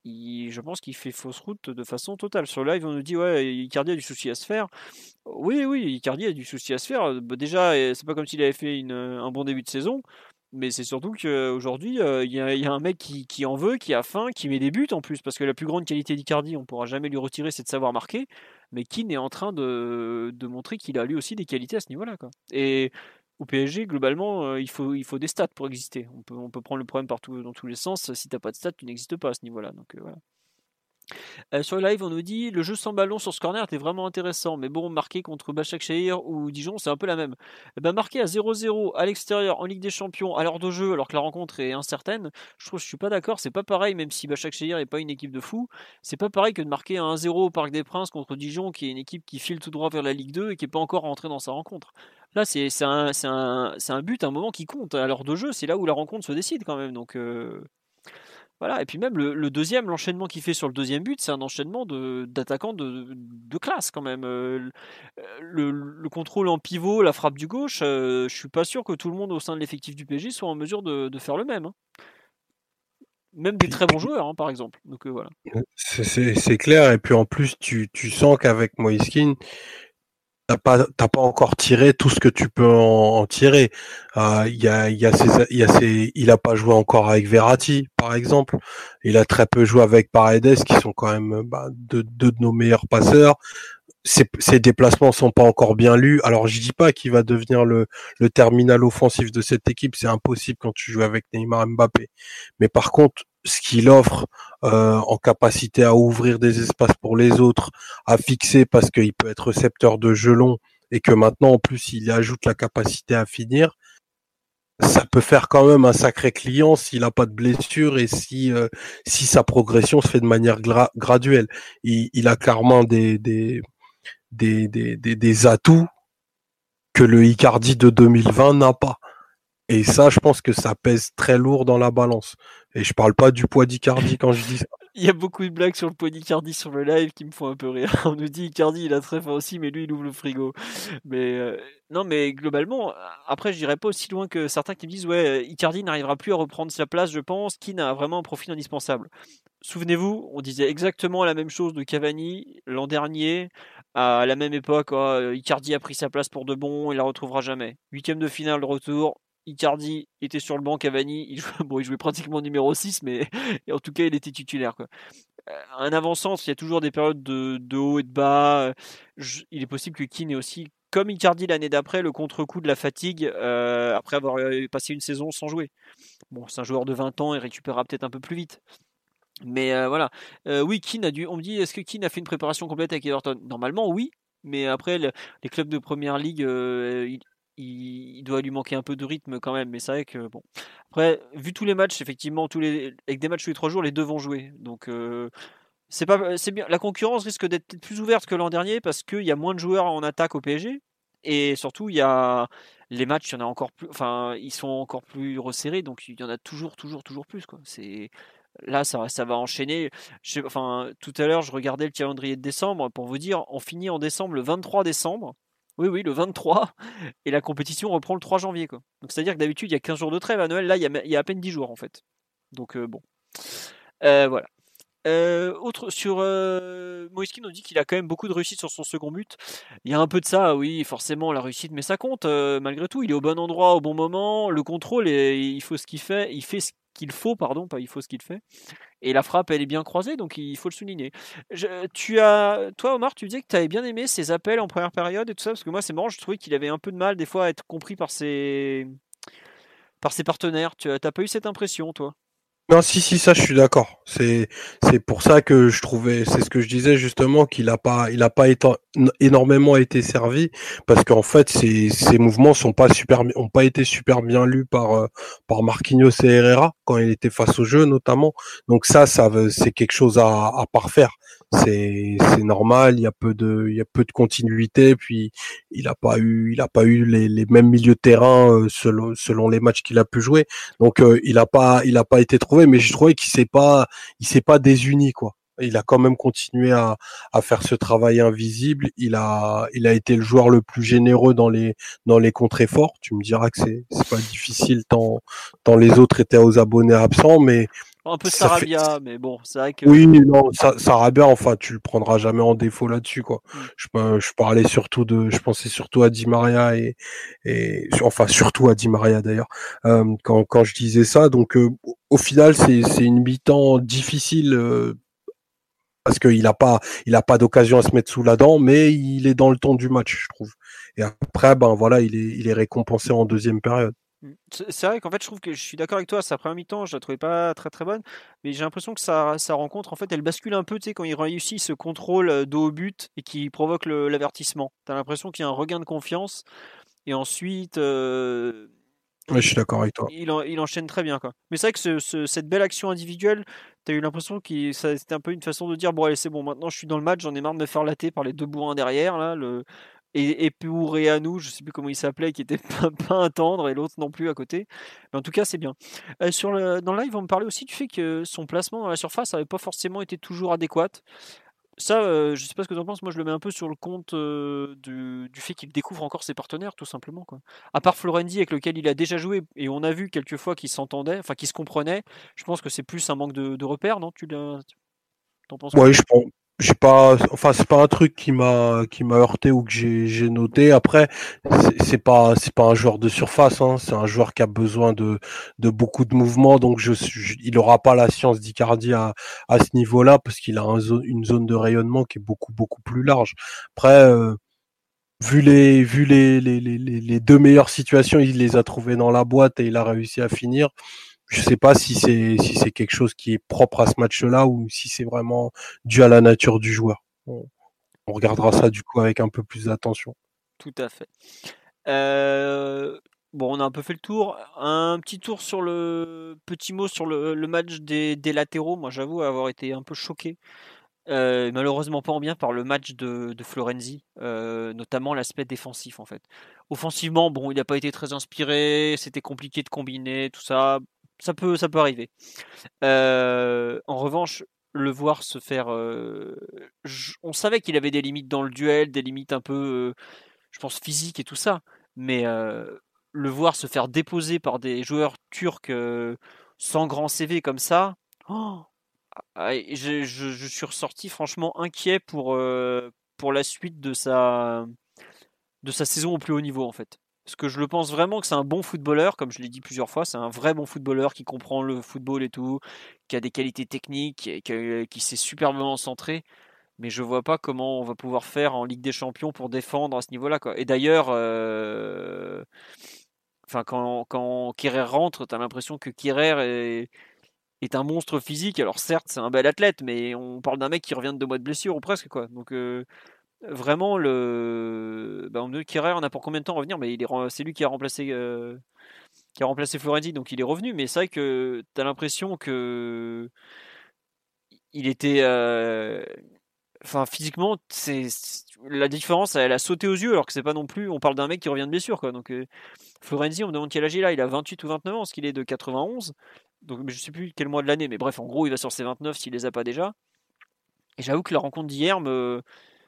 je pense qu'il fait fausse route de façon totale. Sur le live, on nous dit ouais, Icardi a du souci à se faire. Oui, oui, Icardi a du souci à se faire. Bah, déjà, c'est pas comme s'il avait fait un bon début de saison, mais c'est surtout qu'aujourd'hui, euh, il y, a un mec qui, en veut, qui a faim, qui met des buts en plus, parce que la plus grande qualité d'Icardi, on pourra jamais lui retirer, c'est de savoir marquer. Mais Keane est en train de, de montrer qu'il a lui aussi des qualités à ce niveau-là. Et au PSG, globalement, euh, il, faut, il faut des stats pour exister. On peut, on peut prendre le problème partout dans tous les sens. Si t'as pas de stats, tu n'existes pas à ce niveau-là. Donc euh, voilà. Euh, sur le live, on nous dit le jeu sans ballon sur ce corner était vraiment intéressant, mais bon, marqué contre Başakşehir ou Dijon, c'est un peu la même. Eh ben, marqué à 0-0 à l'extérieur en Ligue des Champions à l'heure de jeu, alors que la rencontre est incertaine, je trouve je suis pas d'accord. C'est pas pareil, même si Başakşehir n'est pas une équipe de fou, c'est pas pareil que de marquer à 1-0 au Parc des Princes contre Dijon, qui est une équipe qui file tout droit vers la Ligue 2 et qui est pas encore rentrée dans sa rencontre. Là, c'est un, un, un, but, un moment qui compte. À l'heure de jeu, c'est là où la rencontre se décide quand même. Donc, euh, voilà, et puis même le, deuxième, l'enchaînement qu'il fait sur le deuxième but, c'est un enchaînement d'attaquants de, de, classe quand même. Euh, le, contrôle en pivot, la frappe du gauche, euh, je suis pas sûr que tout le monde au sein de l'effectif du PSG soit en mesure de, faire le même. Hein. Même des très bons joueurs, hein, par exemple. Donc euh, voilà. C'est clair, et puis en plus, tu, tu sens qu'avec Moiskin, t'as pas t'as pas encore tiré tout ce que tu peux en, tirer. Euh, il y a il y a y a il a pas joué encore avec Verratti par exemple. Il a très peu joué avec Paredes qui sont quand même bah, deux, deux de nos meilleurs passeurs. Ses, ses, déplacements sont pas encore bien lus. Alors je dis pas qu'il va devenir le, le terminal offensif de cette équipe, c'est impossible quand tu joues avec Neymar Mbappé. Mais par contre, ce qu'il offre euh, en capacité à ouvrir des espaces pour les autres, à fixer parce qu'il peut être récepteur de jeu long et que maintenant en plus il y ajoute la capacité à finir, ça peut faire quand même un sacré client s'il n'a pas de blessure et si euh, si sa progression se fait de manière graduelle. Il, il, a clairement des des, des des, des atouts que le Icardi de 2020 n'a pas. Et ça, je pense que ça pèse très lourd dans la balance. Et je parle pas du poids d'Icardi quand je dis ça. (laughs) Il y a beaucoup de blagues sur le poids d'Icardi sur le live qui me font un peu rire. (laughs) On nous dit Icardi, il a très fort aussi, mais lui, il ouvre le frigo. Mais euh, non, mais globalement, après, je dirais pas aussi loin que certains qui me disent ouais, Icardi n'arrivera plus à reprendre sa place, je pense, qui n'a vraiment un profil indispensable. Souvenez-vous, on disait exactement la même chose de Cavani l'an dernier, à la même époque. Oh, Icardi a pris sa place pour de bon, il la retrouvera jamais. Huitième de finale retour, Icardi était sur le banc, Cavani, il bon, il jouait pratiquement numéro 6, mais (laughs) en tout cas, il était titulaire. Quoi. Euh, un avant-sens, il y a toujours des périodes de, haut et de bas. il est possible que Keane ait aussi, comme Icardi l'année d'après, le contre-coup de la fatigue euh, après avoir euh, passé une saison sans jouer. Bon, c'est un joueur de 20 ans, il récupérera peut-être un peu plus vite. Mais voilà. oui, Keane a dû. On me dit, est-ce que Keane a fait une préparation complète avec Everton? Normalement, oui. Mais après, les clubs de première ligue, il, doit lui manquer un peu de rythme quand même. Mais c'est vrai que bon. Après, vu tous les matchs, effectivement, tous les avec des matchs tous les trois jours, les deux vont jouer. Donc euh, c'est bien. La concurrence risque d'être plus ouverte que l'an dernier parce qu'il y a moins de joueurs en attaque au PSG et surtout il y a les matchs, il y en a encore plus. Enfin, ils sont encore plus resserrés, donc il y en a toujours, toujours, toujours plus. Quoi. Là, ça, ça va enchaîner. enfin, tout à l'heure, je regardais le calendrier de décembre pour vous dire, on finit en décembre le 23 décembre. Oui, oui, le 23. Et la compétition reprend le 3 janvier. Quoi. Donc c'est-à-dire que d'habitude, il y a 15 jours de trêve. À Noël, là, il y a, à peine 10 jours, en fait. Donc euh, bon. Euh, voilà. Euh, autre sur euh, Moiskin, on dit qu'il a quand même beaucoup de réussite sur son second but. Il y a un peu de ça, oui, forcément la réussite, mais ça compte malgré tout. Il est au bon endroit au bon moment. Le contrôle, il faut ce qu'il fait. Il fait ce qu'il faut, pardon, pas il faut ce qu'il fait. Et la frappe, elle est bien croisée, donc il faut le souligner. tu as, toi, Omar, tu disais que tu avais bien aimé ses appels en première période et tout ça, parce que moi, c'est marrant, je trouvais qu'il avait un peu de mal des fois à être compris par ses, par ses partenaires. Tu n'as pas eu cette impression, toi? Non, si, si, ça, je suis d'accord. C'est, c'est pour ça que je trouvais, c'est ce que je disais justement, qu'il a pas, il a pas été, énormément été servi, parce qu'en fait, ces, ces mouvements sont pas super, ont pas été super bien lus par, euh, par Marquinhos et Herrera, quand il était face au jeu, notamment. Donc ça, ça, c'est quelque chose à, à parfaire c'est c'est normal. Il y a peu de il y a peu de continuité. Puis il a pas eu il a pas eu les, les mêmes milieux de terrain euh, selon selon les matchs qu'il a pu jouer. Donc euh, il a pas il a pas été Mais j'ai trouvé qu'il s'est pas il s'est pas désuni quoi. Il a quand même continué à, à faire ce travail invisible. Il a, il a été le joueur le plus généreux dans les, dans les contrées forts. Tu me diras que c'est, c'est pas difficile tant, tant les autres étaient aux abonnés absents, mais un peu Sarabia, mais bon, c'est vrai que. Oui, non, Sarabia, enfin, tu le prendras jamais en défaut là-dessus, quoi. Mm. Je, je, parlais surtout de, je pensais surtout à Di Maria et, et enfin, surtout à Di Maria d'ailleurs, euh, quand, quand je disais ça. Donc, euh, au final, c'est, c'est une mi-temps difficile. Euh, parce qu'il n'a pas, il a pas d'occasion à se mettre sous la dent, mais il est dans le ton du match, je trouve. Et après, ben voilà, il est, il est récompensé en deuxième période. Mmh. C'est vrai qu'en fait, je trouve que je suis d'accord avec toi. Sa première mi-temps, je la trouvais pas très très bonne, mais j'ai l'impression que sa, sa, rencontre, en fait, elle bascule un peu, tu sais, quand il réussit ce contrôle dos au but et qui provoque l'avertissement. Tu as l'impression qu'il y a un regain de confiance et ensuite. Euh, je suis d'accord avec toi. Il, il, enchaîne très bien, quoi. Mais c'est vrai que ce, cette belle action individuelle, tu as eu l'impression que c'était un peu une façon de dire bon, allez, c'est bon, maintenant je suis dans le match, j'en ai marre de me faire latter par les deux bourrins derrière, là. Le, et, et nous, je sais plus comment il s'appelait, qui était (laughs) pas, un tendre et l'autre non plus à côté. Mais en tout cas, c'est bien. Euh, dans le live, on me parlait aussi du fait que son placement dans la surface n'avait pas forcément été toujours adéquat. Ça, euh, je sais pas ce que tu en penses. Moi, je le mets un peu sur le compte euh, du, fait qu'il découvre encore ses partenaires, tout simplement. À part Florendi, avec lequel il a déjà joué, et on a vu quelques fois qu'il s'entendait, enfin qu'il se comprenait, je pense que c'est plus un manque de, repères, non? Tu t'en penses Oui, je pense, j'ai pas enfin c'est pas un truc qui m'a qui m'a heurté ou que j'ai noté. Après c'est pas c'est pas un joueur de surface hein. c'est un joueur qui a besoin de de beaucoup de mouvements. Donc je, il aura pas la science d'Icardi à à ce niveau-là parce qu'il a un une zone de rayonnement qui est beaucoup beaucoup plus large. Après euh, vu les vu les, les les les deux meilleures situations il les a trouvées dans la boîte et il a réussi à finir je sais pas si c'est si c'est quelque chose qui est propre à ce match-là ou si c'est vraiment dû à la nature du joueur. On, regardera ça du coup avec un peu plus d'attention. Tout à fait. Euh, bon, on a un peu fait le tour. Un petit tour sur le petit mot sur le, match des, latéraux. Moi, j'avoue avoir été un peu choqué. Euh, malheureusement pas en bien par le match de, Florenzi, euh, notamment l'aspect défensif en fait. Offensivement, bon, il n'a pas été très inspiré, c'était compliqué de combiner, tout ça ça peut, ça peut arriver. En revanche, le voir se faire. On savait qu'il avait des limites dans le duel, des limites un peu, je pense, physiques et tout ça. Mais le voir se faire déposer par des joueurs turcs sans grand CV comme ça, oh, ah, je, je, suis ressorti franchement inquiet pour, pour la suite de sa, de sa saison au plus haut niveau en fait. Parce que je le pense vraiment que c'est un bon footballeur, comme je l'ai dit plusieurs fois, c'est un vrai bon footballeur qui comprend le football et tout, qui a des qualités techniques, qui, s'est superbement centré. Mais je vois pas comment on va pouvoir faire en Ligue des Champions pour défendre à ce niveau-là. Et d'ailleurs, euh, quand, quand rentre, tu as l'impression que Kerrer est, est, un monstre physique. Alors certes, c'est un bel athlète, mais on parle d'un mec qui revient de deux mois de blessure ou presque. quoi. Donc euh, vraiment le bah, on on a pour combien de temps revenir? Mais c'est lui qui a remplacé euh, qui a remplacé Florenzi donc il est revenu. Mais c'est vrai que tu as l'impression que il était euh, enfin physiquement c'est la différence elle a sauté aux yeux alors que c'est pas non plus on parle d'un mec qui revient de blessure quoi. Donc euh, Florenzi on me demande quel âge il a. Il a 28 ou 29 ans ce qu'il est de 91 donc je sais plus quel mois de l'année mais bref en gros il va sur ses 29 s'il les a pas déjà. Et j'avoue que la rencontre d'hier me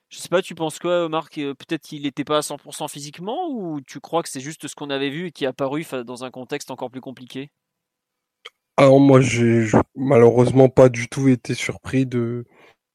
je sais pas, tu penses quoi, Marc Peut-être qu'il n'était pas à 100% physiquement ou tu crois que c'est juste ce qu'on avait vu et qui est apparu dans un contexte encore plus compliqué? Alors moi, j'ai malheureusement pas du tout été surpris de,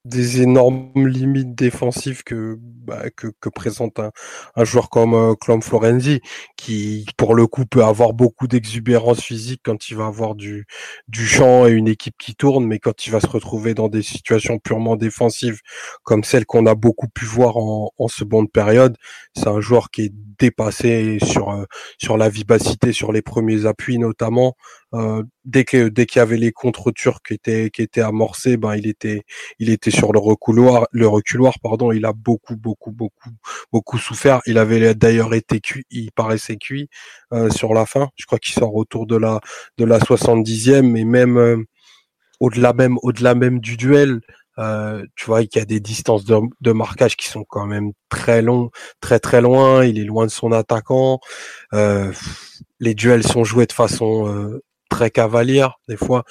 des énormes limites défensives que bah, que, que, présente un, un joueur comme euh, Florenzi qui pour le coup peut avoir beaucoup d'exubérance physique quand il va avoir du du champ et une équipe qui tourne mais quand il va se retrouver dans des situations purement défensives comme celles qu'on a beaucoup pu voir en, en seconde période c'est un joueur qui est dépassé sur euh, sur la vivacité sur les premiers appuis notamment euh, dès que dès qu'il y avait les contre turcs qui étaient qui étaient amorcés, ben il était il était sur le reculoir, le reculoir pardon. Il a beaucoup beaucoup beaucoup beaucoup souffert. Il avait d'ailleurs été cuit, il paraissait cuit euh, sur la fin. Je crois qu'il sort autour de la de la 70e, et même euh, au-delà même au-delà même du duel. Euh, tu vois qu'il y a des distances de, de, marquage qui sont quand même très longs, très très loin. Il est loin de son attaquant. Euh, les duels sont joués de façon très cavalière. Des fois,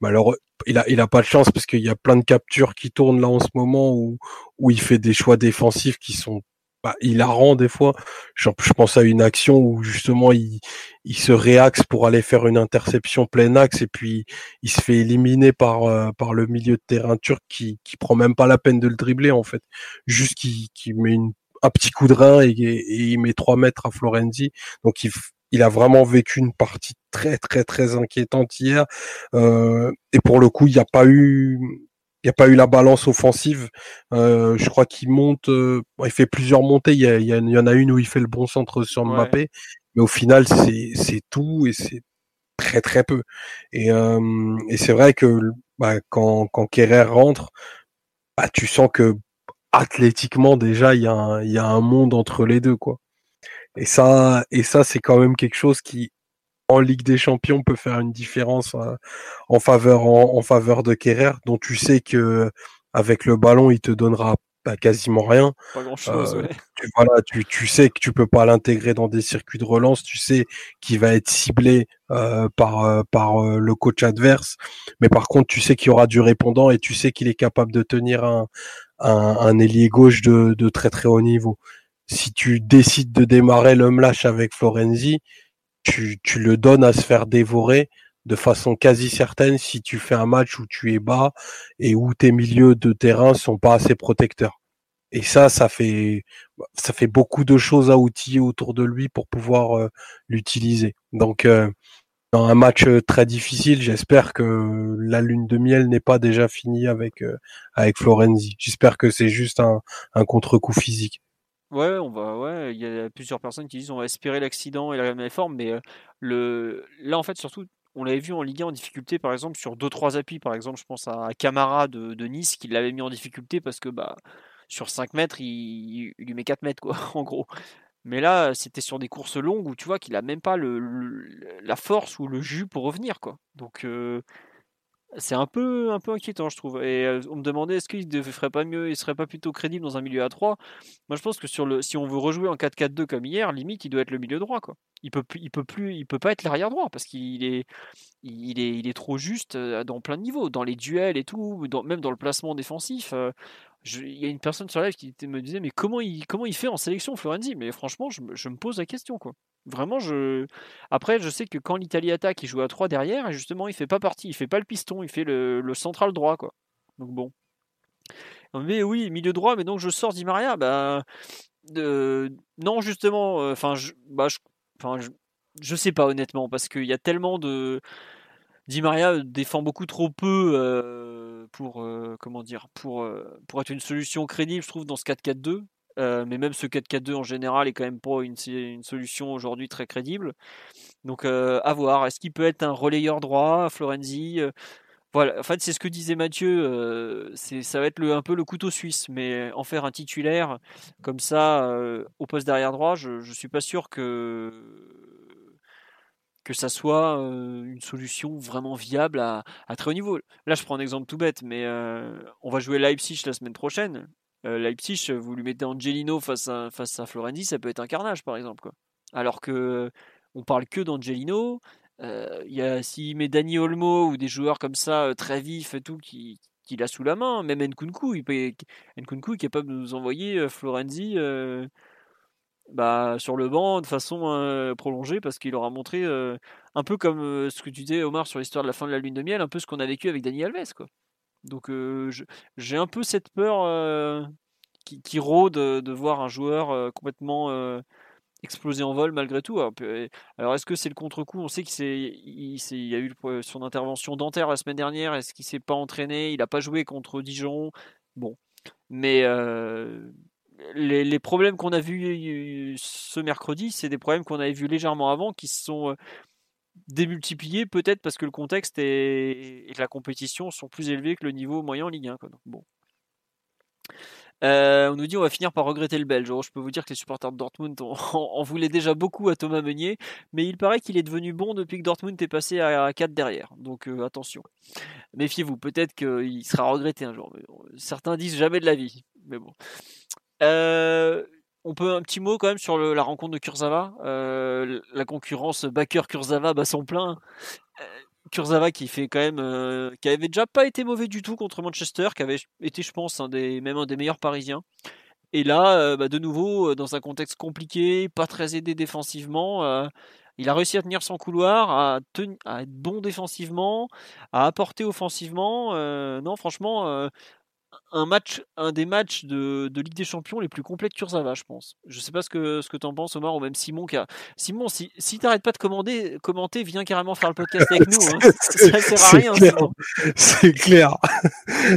malheureux, il a, il a pas de chance parce qu'il y a plein de captures qui tournent là en ce moment où, où il fait des choix défensifs qui sont bah, rend des fois. Je, pense à une action où justement il, il se réaxe pour aller faire une interception plein axe et puis il se fait éliminer par, euh, par le milieu de terrain turc qui, qui prend même pas la peine de le dribbler en fait. Juste qui, qui met une, un petit coup de rein et, et, il met trois mètres à Florenzi. Donc il, il a vraiment vécu une partie très très très inquiétante hier. Euh, et pour le coup, il n'y a pas eu il n'y a pas eu la balance offensive. Euh, je crois qu'il monte, euh, il fait plusieurs montées. Il y, a, il y, en a une où il fait le bon centre sur Mbappé, mais au final c'est tout et c'est très très peu. Et, euh, et c'est vrai que bah, quand quand Kerrer rentre, bah, tu sens que athlétiquement déjà il y a un, il y a un monde entre les deux quoi. Et ça, et ça, c'est quand même quelque chose qui, en Ligue des Champions, peut faire une différence euh, en faveur, en, faveur de Kerrer, dont tu sais que avec le ballon, il te donnera pas quasiment rien. Pas grand chose. Euh, tu, voilà, tu, tu, sais que tu peux pas l'intégrer dans des circuits de relance. Tu sais qu'il va être ciblé euh, par par le coach adverse, mais par contre, tu sais qu'il y aura du répondant et tu sais qu'il est capable de tenir un un, un ailier gauche de, de très très haut niveau si tu décides de démarrer l'homme lâche avec Florenzi, tu, le donnes à se faire dévorer de façon quasi certaine si tu fais un match où tu es bas et où tes milieux de terrain sont pas assez protecteurs. Et ça, ça fait, ça fait beaucoup de choses à outiller autour de lui pour pouvoir euh, l'utiliser. Donc, euh, dans un match très difficile, j'espère que la lune de miel n'est pas déjà finie avec avec Florenzi. J'espère que c'est juste un, un contre-coup physique. Ouais, on va, ouais, il y a plusieurs personnes qui disent on va espérer l'accident et la même forme, mais le, là en fait surtout, on l'avait vu en Ligue 1 en difficulté par exemple sur 2-3 appuis, par exemple je pense à Camara de, de Nice qui l'avait mis en difficulté parce que bah sur 5 mètres il, lui met 4 mètres quoi (laughs) en gros. Mais là c'était sur des courses longues où tu vois qu'il a même pas le, la force ou le jus pour revenir quoi. Donc c'est un peu, un peu inquiétant, je trouve. Et on me demandait est-ce qu'il ne ferait pas mieux, il serait pas plutôt crédible dans un milieu à 3 Moi, je pense que sur le, si on veut rejouer en 4-4-2 comme hier, limite, il doit être le milieu droit, quoi. Il peut, il peut plus, il peut pas être l'arrière droit parce qu'il est, trop juste dans plein de niveaux, dans les duels et tout, même dans le placement défensif. Il y a une personne sur live qui me disait mais comment il, comment fait en sélection Florenzi? Mais franchement, je, me pose la question, quoi. Vraiment, je. Après, je sais que quand l'Italie attaque, il joue à 3 derrière, et justement, il fait pas partie, il fait pas le piston, il fait le, central droit, quoi. Donc bon. Mais oui, milieu droit, mais donc je sors Di Maria, bah. non, justement, euh, enfin, je, bah, je, je, sais pas honnêtement, parce qu'il y a tellement de. Di Maria défend beaucoup trop peu euh, pour euh, comment dire pour, pour être une solution crédible, je trouve, dans ce 4-4-2. Euh, mais même ce 4-4-2 en général est quand même pas une, solution aujourd'hui très crédible. Donc euh, à voir. Est-ce qu'il peut être un relayeur droit, Florenzi euh, Voilà. En fait, c'est ce que disait Mathieu. c'est ça va être le, un peu le couteau suisse, mais en faire un titulaire comme ça au poste derrière droit, je, ne suis pas sûr que que ça soit une solution vraiment viable à, très haut niveau. Là, je prends un exemple tout bête, mais on va jouer Leipzig la semaine prochaine. Leipzig, vous lui mettez Angelino face à, face à Florenzi, ça peut être un carnage par exemple. Quoi. Alors que on parle que d'Angelino. S'il met Dani Olmo ou des joueurs comme ça très vifs et tout qui qu'il a sous la main, même Nkunku, il peut, Nkunku est capable de nous envoyer Florenzi bah, sur le banc de façon prolongée parce qu'il aura montré un peu comme ce que tu disais Omar sur l'histoire de la fin de la lune de miel, un peu ce qu'on a vécu avec Dani Alves quoi. Donc j'ai un peu cette peur qui, rôde de voir un joueur complètement exploser en vol malgré tout. Alors est-ce que c'est le contre-coup? On sait qu'il il, y a eu son intervention dentaire la semaine dernière. Est-ce qu'il s'est pas entraîné? Il n'a pas joué contre Dijon. Bon, mais les, problèmes qu'on a vus ce mercredi, c'est des problèmes qu'on avait vus légèrement avant, qui se sont démultiplié peut-être parce que le contexte et, la compétition sont plus élevés que le niveau moyen en Ligue 1. bon. Euh, on nous dit on va finir par regretter le Belge. je peux vous dire que les supporters de Dortmund (laughs) en, voulaient déjà beaucoup à Thomas Meunier, mais il paraît qu'il est devenu bon depuis que Dortmund est passé à, 4 derrière. Donc euh, attention. Méfiez-vous, peut-être qu'il sera regretté un jour. Certains disent jamais de la vie. Mais bon. Euh, on peut un petit mot quand même sur la rencontre de Kurzawa. Euh, la concurrence backer Kurzawa bat son plein. Euh, Kurzawa qui fait quand même, euh, qui avait déjà pas été mauvais du tout contre Manchester, qui avait été, je pense, un des, même un des meilleurs Parisiens. Et là, bah, de nouveau, dans un contexte compliqué, pas très aidé défensivement, il a réussi à tenir son couloir, à, être bon défensivement, à apporter offensivement. non, franchement, un match, un des matchs de, Ligue des Champions les plus complets de Kurzawa, je pense. Je sais pas ce que ce que t'en penses, Omar, ou même Simon. Qui a... Simon, si, si t'arrêtes pas de commander, commenter, viens carrément faire le podcast avec nous. Hein. (laughs) Ça sert à rien. C'est clair. (laughs)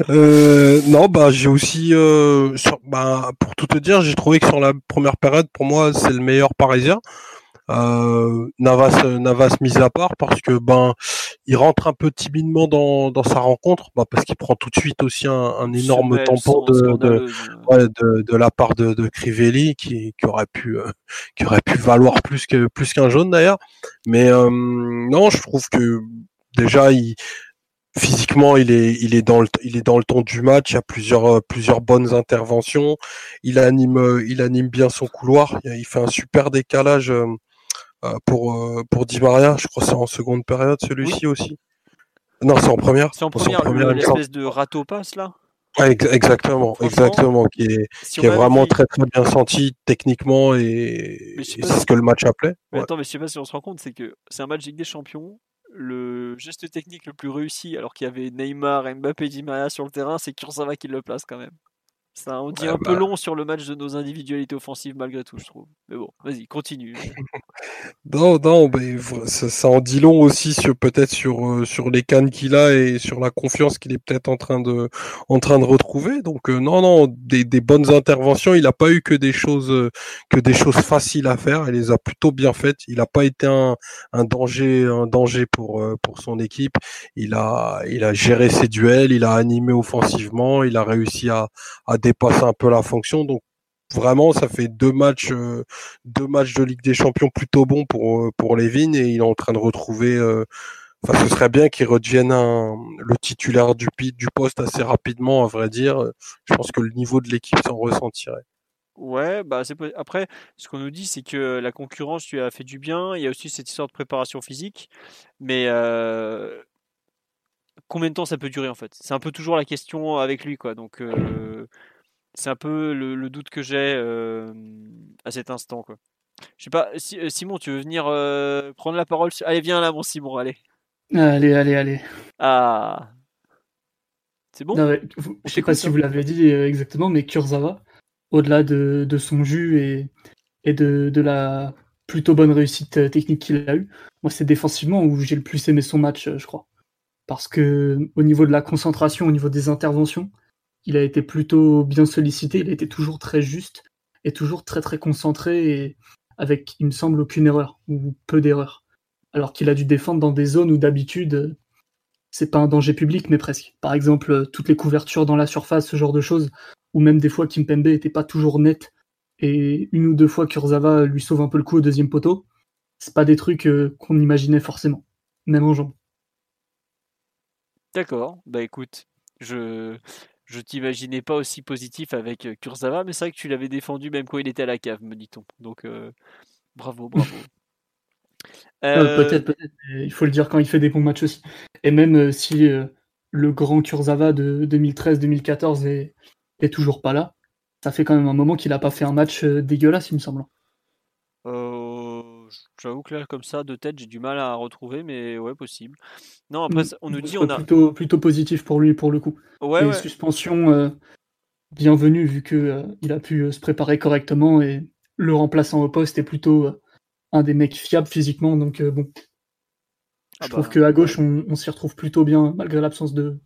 Euh, non, bah j'ai aussi, euh, bah, pour tout te dire, j'ai trouvé que sur la première période, pour moi, c'est le meilleur Parisien. Euh, Navas, Navas mis à part parce que ben il rentre un peu timidement dans, dans sa rencontre, bah, parce qu'il prend tout de suite aussi un, énorme tampon de, de, de, la part de, de Crivelli qui, qui aurait pu euh, qui aurait pu valoir plus que plus qu'un jaune d'ailleurs. Mais euh, non, je trouve que déjà il physiquement il est il est dans le il est dans le ton du match. Il y a plusieurs plusieurs bonnes interventions. Il anime il anime bien son couloir. Il fait un super décalage euh, pour euh, pour Di Maria. Je crois que c'est en seconde période celui-ci aussi. Non, c'est en première. C'est en première, l'espèce de râteau passe là? exactement, exactement, qui est, qui est vraiment très très bien senti techniquement et, c'est ce que le match appelait. Mais attends, mais je sais pas si on se rend compte, c'est que c'est un match Ligue des Champions. le geste technique le plus réussi, alors qu'il y avait Neymar, Mbappé, Di Maria sur le terrain, c'est Kurzawa qui le place quand même. Ça on dit un peu bah. long sur le match de nos individualités offensives malgré tout, je trouve. Mais bon, vas-y, continue. (laughs) non, non, ça, en dit long aussi sur peut-être sur euh, sur les cannes qu'il a et sur la confiance qu'il est peut-être en train de en train de retrouver. Donc euh, non, non, des, bonnes interventions. Il n'a pas eu que des choses euh, que des choses faciles à faire. Il les a plutôt bien faites. Il n'a pas été un, un danger un danger pour pour son équipe. Il a il a géré ses duels. Il a animé offensivement. Il a réussi à à dépasse un peu la fonction. Donc vraiment, ça fait deux matchs, euh, deux matchs de Ligue des Champions plutôt bons pour euh, pour Levin et il est en train de retrouver. Euh, enfin, ce serait bien qu'il redevienne le titulaire du du poste assez rapidement, à vrai dire. Je pense que le niveau de l'équipe s'en ressentirait. Ouais, bah c'est après ce qu'on nous dit c'est que la concurrence lui a fait du bien. Il y a aussi cette histoire de préparation physique, mais combien de temps ça peut durer en fait? C'est un peu toujours la question avec lui quoi. Donc c'est un peu le, doute que j'ai à cet instant quoi. Je sais pas, Simon, tu veux venir prendre la parole Allez, viens là, mon Simon, allez. Allez, allez, allez. Ah. C'est bon? Je sais pas si vous l'avez dit exactement, mais Kurzawa, au-delà de, son jus et, et de, de, la plutôt bonne réussite technique qu'il a eue, moi, c'est défensivement où j'ai le plus aimé son match, je crois parce que au niveau de la concentration, au niveau des interventions, il a été plutôt bien sollicité, il a été toujours très juste et toujours très très concentré et avec, il me semble, aucune erreur ou peu d'erreurs. Alors qu'il a dû défendre dans des zones où d'habitude c'est pas un danger public, mais presque. Par exemple, toutes les couvertures dans la surface, ce genre de choses, ou même des fois Kimpembe était pas toujours net et une ou deux fois Kurzawa lui sauve un peu le coup au deuxième poteau. C'est pas des trucs euh, qu'on imaginait forcément, même en jambes. D'accord, bah écoute, je je t'imaginais pas aussi positif avec Kurzawa, mais c'est vrai que tu l'avais défendu même quand il était à la cave, me dit-on. Donc bravo, bravo. (laughs) Euh, peut-être, peut-être. Il faut le dire quand il fait des bons matchs aussi. Et même si le grand Kurzawa de 2013-2014 est, est toujours pas là, ça fait quand même un moment qu'il a pas fait un match dégueulasse, il me semble. J'avoue que là, comme ça, de tête, j'ai du mal à retrouver, mais ouais, possible. Non, après, mm. on nous dit on a. Plutôt, plutôt positif pour lui, pour le coup. Ouais, ouais. suspension euh, bienvenue, vu qu'il euh, il a pu euh, se préparer correctement et le remplaçant au poste est plutôt un des mecs fiables physiquement, donc bon. Ah Je trouve bah, qu'à gauche, on, s'y retrouve plutôt bien, malgré l'absence de,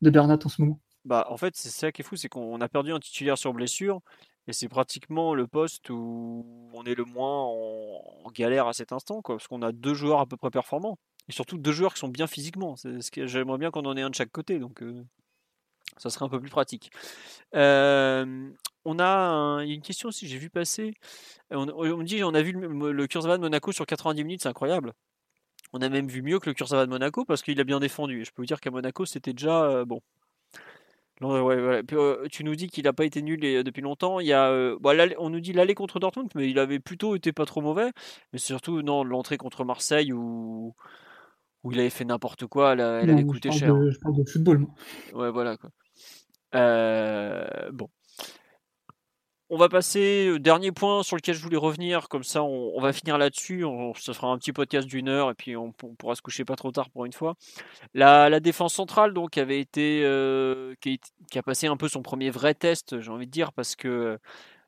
de Bernat en ce moment. Bah, en fait, c'est ça qui est fou, c'est qu'on a perdu un titulaire sur blessure. Et c'est pratiquement le poste où on est le moins en, galère à cet instant, quoi, parce qu'on a deux joueurs à peu près performants. Et surtout deux joueurs qui sont bien physiquement. J'aimerais bien qu'on en ait un de chaque côté, donc euh, ça serait un peu plus pratique. Euh, on a, il y a une question aussi, j'ai vu passer. On, me dit, on a vu le, le de Monaco sur 90 minutes, c'est incroyable. On a même vu mieux que le Kurzawa de Monaco parce qu'il a bien défendu. Et je peux vous dire qu'à Monaco, c'était déjà euh, bon. Euh, tu nous dis qu'il n'a pas été nul depuis longtemps. Il y a, euh, on nous dit l'aller contre Dortmund, mais il avait plutôt été pas trop mauvais. Mais surtout, non, l'entrée contre Marseille où, où il avait fait n'importe quoi, elle, avait coûté cher. je parle de football, moi. Ouais, voilà. Quoi. Euh, bon. On va passer au dernier point sur lequel je voulais revenir, comme ça on, va finir là-dessus, on, se fera un petit podcast d'une heure et puis on, pourra se coucher pas trop tard pour une fois. La, défense centrale donc avait été euh, qui, a passé un peu son premier vrai test, j'ai envie de dire, parce que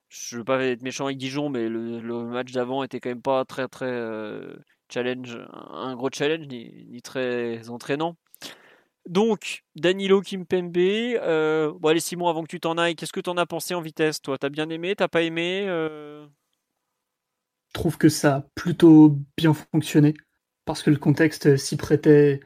je veux pas être méchant avec Dijon, mais le, match d'avant était quand même pas très très euh, challenge, un gros challenge ni très entraînant. Donc, Danilo Kimpembe. Euh, bon, allez, Simon, avant que tu t'en ailles, qu'est-ce que tu en as pensé en vitesse Toi, t'as bien aimé? T'as pas aimé euh? Je trouve que ça a plutôt bien fonctionné parce que le contexte s'y prêtait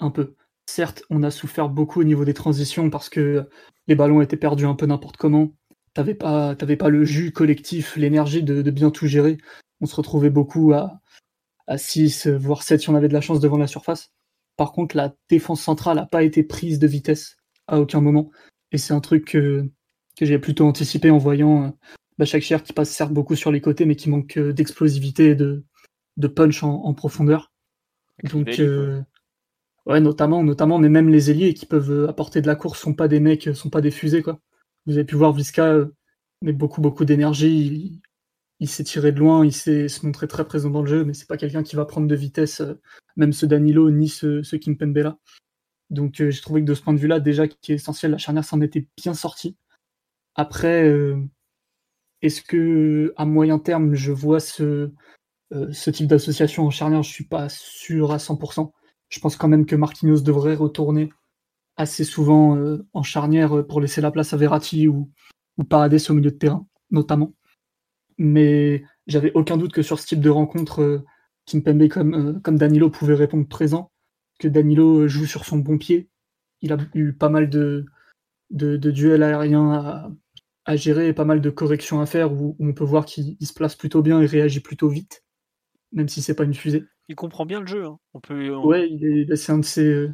un peu. Certes, on a souffert beaucoup au niveau des transitions parce que les ballons étaient perdus un peu n'importe comment. T'avais pas, pas le jus collectif, l'énergie de, bien tout gérer. On se retrouvait beaucoup à, à 6, voire 7 si on avait de la chance devant la surface. Par contre, la défense centrale n'a pas été prise de vitesse à aucun moment. Et c'est un truc que, j'ai plutôt anticipé en voyant euh, bah, chaque chair qui passe certes beaucoup sur les côtés, mais qui manque euh, d'explosivité et de, punch en, profondeur. Donc, euh, ouais, notamment, notamment, mais même les ailiers qui peuvent apporter de la course sont pas des mecs, sont pas des fusées, quoi. Vous avez pu voir Visca mettre beaucoup, beaucoup d'énergie. Il s'est tiré de loin, il s'est se montrer très présent dans le jeu, mais c'est pas quelqu'un qui va prendre de vitesse, même ce Danilo ni ce, là. Donc j'ai trouvé que de ce point de vue-là, déjà qui est essentiel, la charnière s'en était bien sortie. Après, est-ce que à moyen terme, je vois ce, ce type d'association en charnière? Je suis pas sûr à 100%. Je pense quand même que Marquinhos devrait retourner assez souvent euh, en charnière pour laisser la place à Verratti ou, ou au milieu de terrain, notamment. Mais j'avais aucun doute que sur ce type de rencontre, euh, Kimpembe comme, euh, comme Danilo pouvait répondre présent, que Danilo joue sur son bon pied. Il a eu pas mal de, de, duels aériens à, à, gérer et pas mal de corrections à faire où, on peut voir qu'il se place plutôt bien et réagit plutôt vite, même si c'est pas une fusée. Il comprend bien le jeu. Hein. On peut, Ouais, c'est un de ses,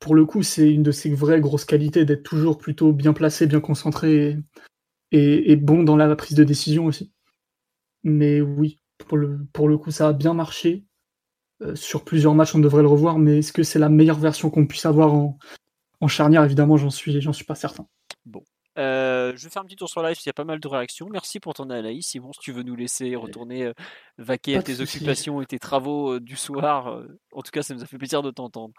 pour le coup, c'est une de ses vraies grosses qualités d'être toujours plutôt bien placé, bien concentré et, bon dans la prise de décision aussi. Mais oui, pour le, pour le coup, ça a bien marché. Euh, sur plusieurs matchs, on devrait le revoir, mais est-ce que c'est la meilleure version qu'on puisse avoir en, en charnière? Évidemment, j'en suis, j'en suis pas certain. Bon, euh, je vais faire un petit tour sur live, il y a pas mal de réactions. Merci pour ton analyse. Simon, si tu veux nous laisser retourner euh, vaquer à tes occupations et tes travaux euh, du soir, en tout cas, ça nous a fait plaisir de t'entendre.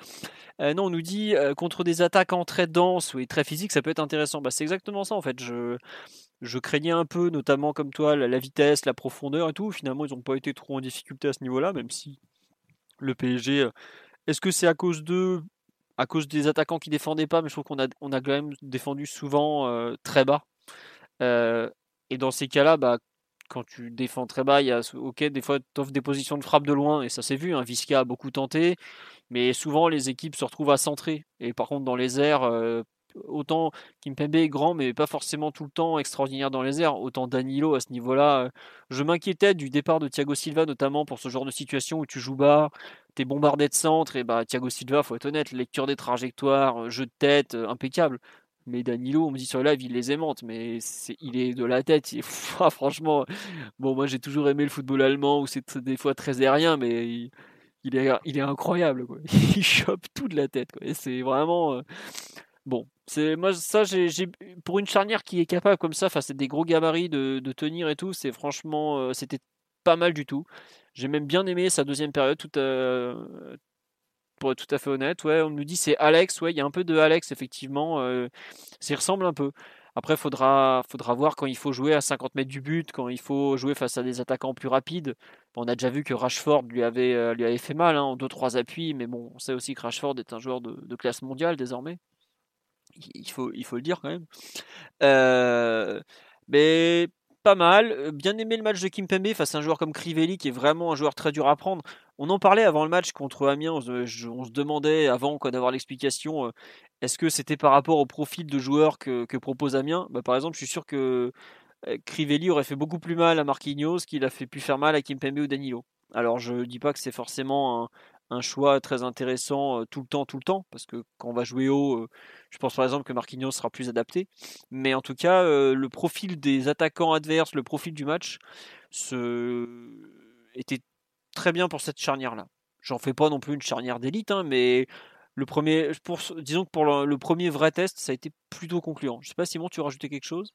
non, on nous dit contre des attaquants très denses et très physiques, ça peut être intéressant. Bah, c'est exactement ça en fait. Je, je craignais un peu, notamment comme toi, la, vitesse, la profondeur et tout. Finalement, ils n'ont pas été trop en difficulté à ce niveau-là, même si le PSG. Est-ce que c'est à cause d'eux à cause des attaquants qui défendaient pas, mais je trouve qu'on a, on a quand même défendu souvent euh, très bas. Euh, et dans ces cas-là, bah, quand tu défends très bas, il y a, ok, des fois, tu offres des positions de frappe de loin, et ça s'est vu. Hein, Visca a beaucoup tenté, mais souvent les équipes se retrouvent à centrer. Et par contre, dans les airs, euh, autant Kimpembe est grand, mais pas forcément tout le temps extraordinaire dans les airs. Autant Danilo à ce niveau-là. je m'inquiétais du départ de Thiago Silva, notamment pour ce genre de situation où tu joues bas, t'es bombardé de centre, et bah Thiago Silva, faut être honnête, lecture des trajectoires, euh, jeu de tête, euh, impeccable. Mais Danilo, on me dit sur le live, il les aimante, mais il est de la tête. (laughs) Franchement, bon, moi j'ai toujours aimé le football allemand où c'est des fois très aérien, mais il, est, incroyable. (laughs) Il chope tout de la tête. C'est vraiment. Euh, bon, moi ça pour une charnière qui est capable comme ça, face à des gros gabarits de, tenir et tout, c'est franchement c'était pas mal du tout. J'ai même bien aimé sa deuxième période, tout, pour être tout à fait honnête. Ouais, on nous dit c'est Alex, ouais, il y a un peu de Alex, effectivement. Euh, ça ressemble un peu. Après, faudra, faudra voir quand il faut jouer à 50 mètres du but, quand il faut jouer face à des attaquants plus rapides. On a déjà vu que Rashford lui avait, euh, fait mal hein, en 2-3 appuis, mais bon, on sait aussi que Rashford est un joueur de, classe mondiale désormais. Il faut, il faut le dire quand même. Euh, mais pas mal. Euh, bien aimé le match de Kimpembe face à un joueur comme Crivelli qui est vraiment un joueur très dur à prendre. On en parlait avant le match contre Amiens. On se, demandait avant d'avoir l'explication euh, est-ce que c'était par rapport au profil de joueur que, propose Amiens? Bah, Par exemple, je suis sûr que Crivelli aurait fait beaucoup plus mal à Marquinhos qu'il a fait plus faire mal à Kimpembe ou Danilo. Alors je dis pas que c'est forcément un, un choix très intéressant tout le temps, tout le temps, parce que quand on va jouer haut, je pense par exemple que Marquinhos sera plus adapté. Mais en tout cas, le profil des attaquants adverses, le profil du match, ce... était très bien pour cette charnière-là. J'en fais pas non plus une charnière d'élite, hein, mais le premier, pour, disons que pour le, premier vrai test, ça a été plutôt concluant. Je sais pas, Simon, tu veux rajouter quelque chose?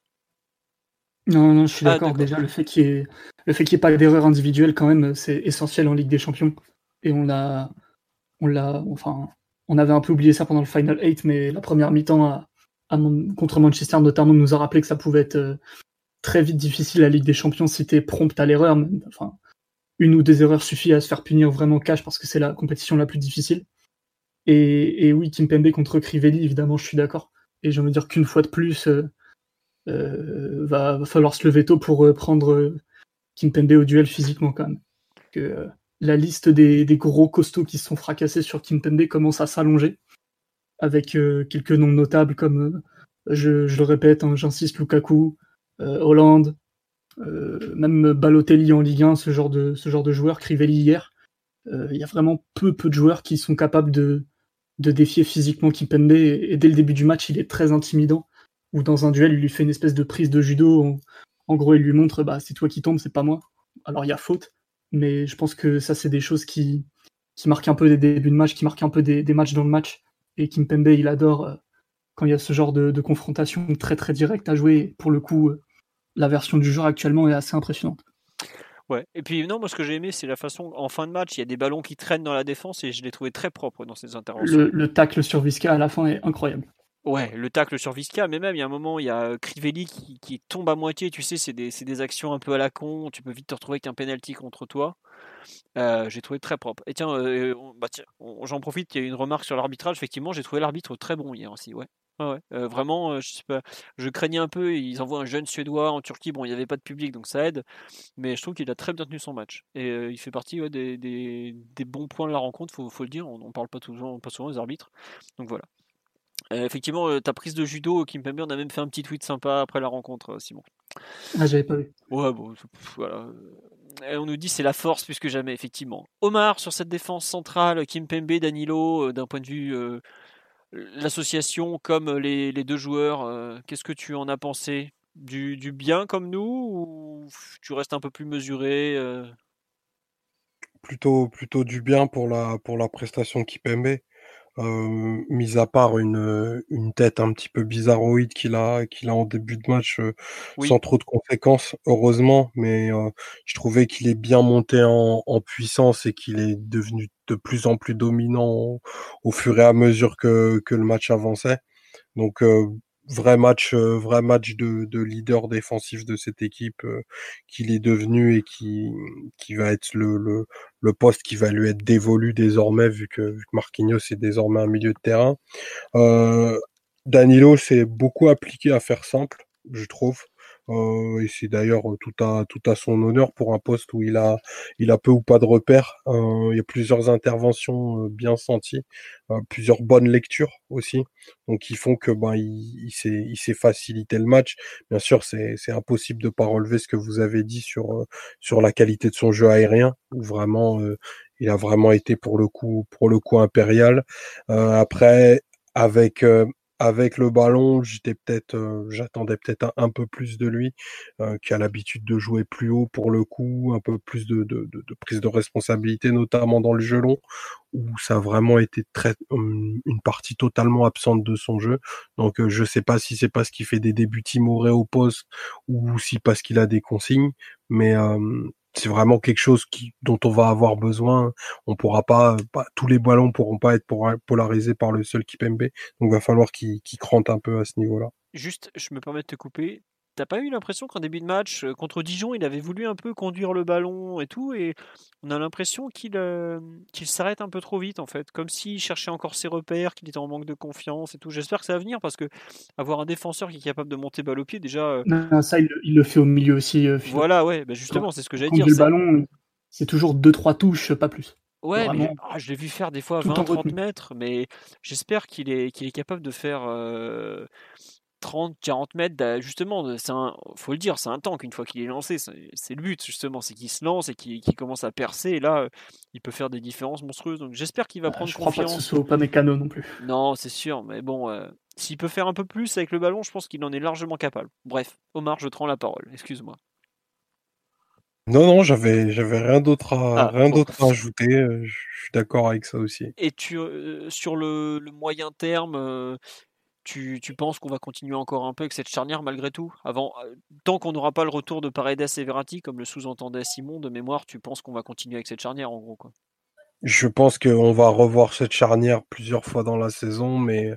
Non, non, je suis ah, d'accord. Déjà, le fait qu'il n'y ait, ait, pas d'erreur individuelle, quand même, c'est essentiel en Ligue des Champions et on l'a, on l'a, enfin, on avait un peu oublié ça pendant le Final 8, mais la première mi-temps contre Manchester notamment nous a rappelé que ça pouvait être euh, très vite difficile la Ligue des Champions si t'es prompt à l'erreur. Enfin, une ou deux erreurs suffit à se faire punir vraiment cash parce que c'est la compétition la plus difficile. Et, et oui, Kimpembe contre Crivelli, évidemment, je suis d'accord. Et je veux dire qu'une fois de plus, euh, euh, va, falloir se lever tôt pour prendre Kimpembe au duel physiquement quand même. La liste des, gros costauds qui se sont fracassés sur Kimpembe commence à s'allonger, avec euh, quelques noms notables comme, euh, je, le répète, hein, j'insiste, Lukaku, euh, Hollande, même Balotelli en Ligue 1, ce genre de, ce genre joueurs, Crivelli hier. Il y a vraiment peu, peu de joueurs qui sont capables de, défier physiquement Kimpembe, et, dès le début du match, il est très intimidant, ou dans un duel, il lui fait une espèce de prise de judo, en, gros, il lui montre, bah, c'est toi qui tombes, c'est pas moi. Alors il y a faute, mais je pense que ça, c'est des choses qui, qui marquent un peu des débuts de match, qui marquent un peu des, matchs dans le match. Et Kim Pembe, il adore euh, quand il y a ce genre de, confrontation très très directe à jouer. Pour le coup, euh, la version du jeu actuellement est assez impressionnante. Ouais. Et puis non, moi ce que j'ai aimé, c'est la façon en fin de match, il y a des ballons qui traînent dans la défense et je l'ai trouvé très propre dans ces interventions. Le, le tacle sur Visca à la fin est incroyable. Ouais, le tacle sur Visca, mais même il y a un moment, il y a Crivelli qui, qui tombe à moitié, tu sais, c'est des, des, actions un peu à la con, tu peux vite te retrouver avec un penalty contre toi. Euh, j'ai trouvé très propre. Et tiens, euh, bah tiens j'en profite, il y a une remarque sur l'arbitrage, effectivement, j'ai trouvé l'arbitre très bon hier aussi, ouais. ouais, euh, vraiment, je sais pas, je craignais un peu, ils envoient un jeune Suédois en Turquie, bon, il n'y avait pas de public, donc ça aide, mais je trouve qu'il a très bien tenu son match. Et il fait partie des, des, des, bons points de la rencontre, faut, faut le dire, on ne parle pas, toujours, pas souvent des arbitres. Donc voilà. Euh, effectivement, euh, ta prise de judo, Kim Pembe, on a même fait un petit tweet sympa après la rencontre, euh, Simon. Ah, j'avais pas vu. Ouais, bon, voilà. Et on nous dit c'est la force plus que jamais, effectivement. Omar, sur cette défense centrale, Kim Pembe, Danilo, d'un point de vue l'association comme les, deux joueurs, qu'est-ce que tu en as pensé? Du, du, bien comme nous ou tu restes un peu plus mesuré Plutôt, plutôt du bien pour la, pour la prestation de Kipembe. Euh, mis à part une, une tête un petit peu bizarroïde qu'il a, qu'il a en début de match, euh, sans trop de conséquences, heureusement, mais euh, je trouvais qu'il est bien monté en, en puissance et qu'il est devenu de plus en plus dominant au, au, fur et à mesure que, que le match avançait. Donc vrai match, euh, vrai match de, de, leader défensif de cette équipe euh, qu'il est devenu et qui, qui va être le, le, le, poste qui va lui être dévolu désormais vu que, vu que Marquinhos est désormais un milieu de terrain. Euh, Danilo s'est beaucoup appliqué à faire simple, je trouve. Euh, et c'est d'ailleurs tout à tout à son honneur pour un poste où il a il a peu ou pas de repères. Euh, il y a plusieurs interventions euh, bien senties, plusieurs bonnes lectures aussi, donc qui font que ben il, s'est il s'est facilité le match. Bien sûr, c'est c'est impossible de pas relever ce que vous avez dit sur sur la qualité de son jeu aérien, où vraiment il a vraiment été pour le coup pour le coup impérial. après avec avec le ballon, j'étais peut-être, euh, j'attendais peut-être un, peu plus de lui, euh, qui a l'habitude de jouer plus haut pour le coup, un peu plus de, prise de responsabilité, notamment dans le jeu long, où ça a vraiment été très une partie totalement absente de son jeu. Donc euh, je sais pas si c'est parce qu'il fait des débuts timorés au poste ou si parce qu'il a des consignes, mais c'est vraiment quelque chose qui, dont on va avoir besoin. On pourra pas, tous les ballons pourront pas être polarisés par le seul Kipembe. Donc, il va falloir qu'il qu crante un peu à ce niveau-là. Juste, je me permets de te couper. T'as pas eu l'impression qu'en début de match, euh, contre Dijon, il avait voulu un peu conduire le ballon et tout, et on a l'impression qu'il euh, qu'il s'arrête un peu trop vite en fait, comme s'il cherchait encore ses repères, qu'il était en manque de confiance et tout. J'espère que ça va venir parce que avoir un défenseur qui est capable de monter balle au pied, déjà. Euh non, ça, il, le fait au milieu aussi. voilà, ouais, bah, justement, c'est ce que j'allais dire. Le ballon, c'est toujours 2-3 touches, pas plus. Ouais, mais ah, je l'ai vu faire des fois 20-30 mètres, mais j'espère qu'il est, qu'il est capable de faire 30, 40 mètres, justement, c'est un, faut le dire, c'est un tank une fois qu'il est lancé. C'est le but, justement, c'est qu'il se lance et qu'il commence à percer. Et là, il peut faire des différences monstrueuses. Donc j'espère qu'il va bah, prendre confiance. Je crois pas que ce soit pas mécano non plus. Non, c'est sûr, mais bon, euh, s'il peut faire un peu plus avec le ballon, je pense qu'il en est largement capable. Bref, Omar, je te rends la parole, excuse-moi. Non, non, j'avais, j'avais rien d'autre à, ah, rien d'autre à ajouter. Euh, je suis d'accord avec ça aussi. Et tu, euh, sur le, le, moyen terme, tu, penses qu'on va continuer encore un peu avec cette charnière malgré tout? Avant, euh, Tant qu'on n'aura pas le retour de Paredes et Verratti, comme le sous-entendait Simon de mémoire, tu penses qu'on va continuer avec cette charnière en gros quoi? Je pense qu'on va revoir cette charnière plusieurs fois dans la saison, mais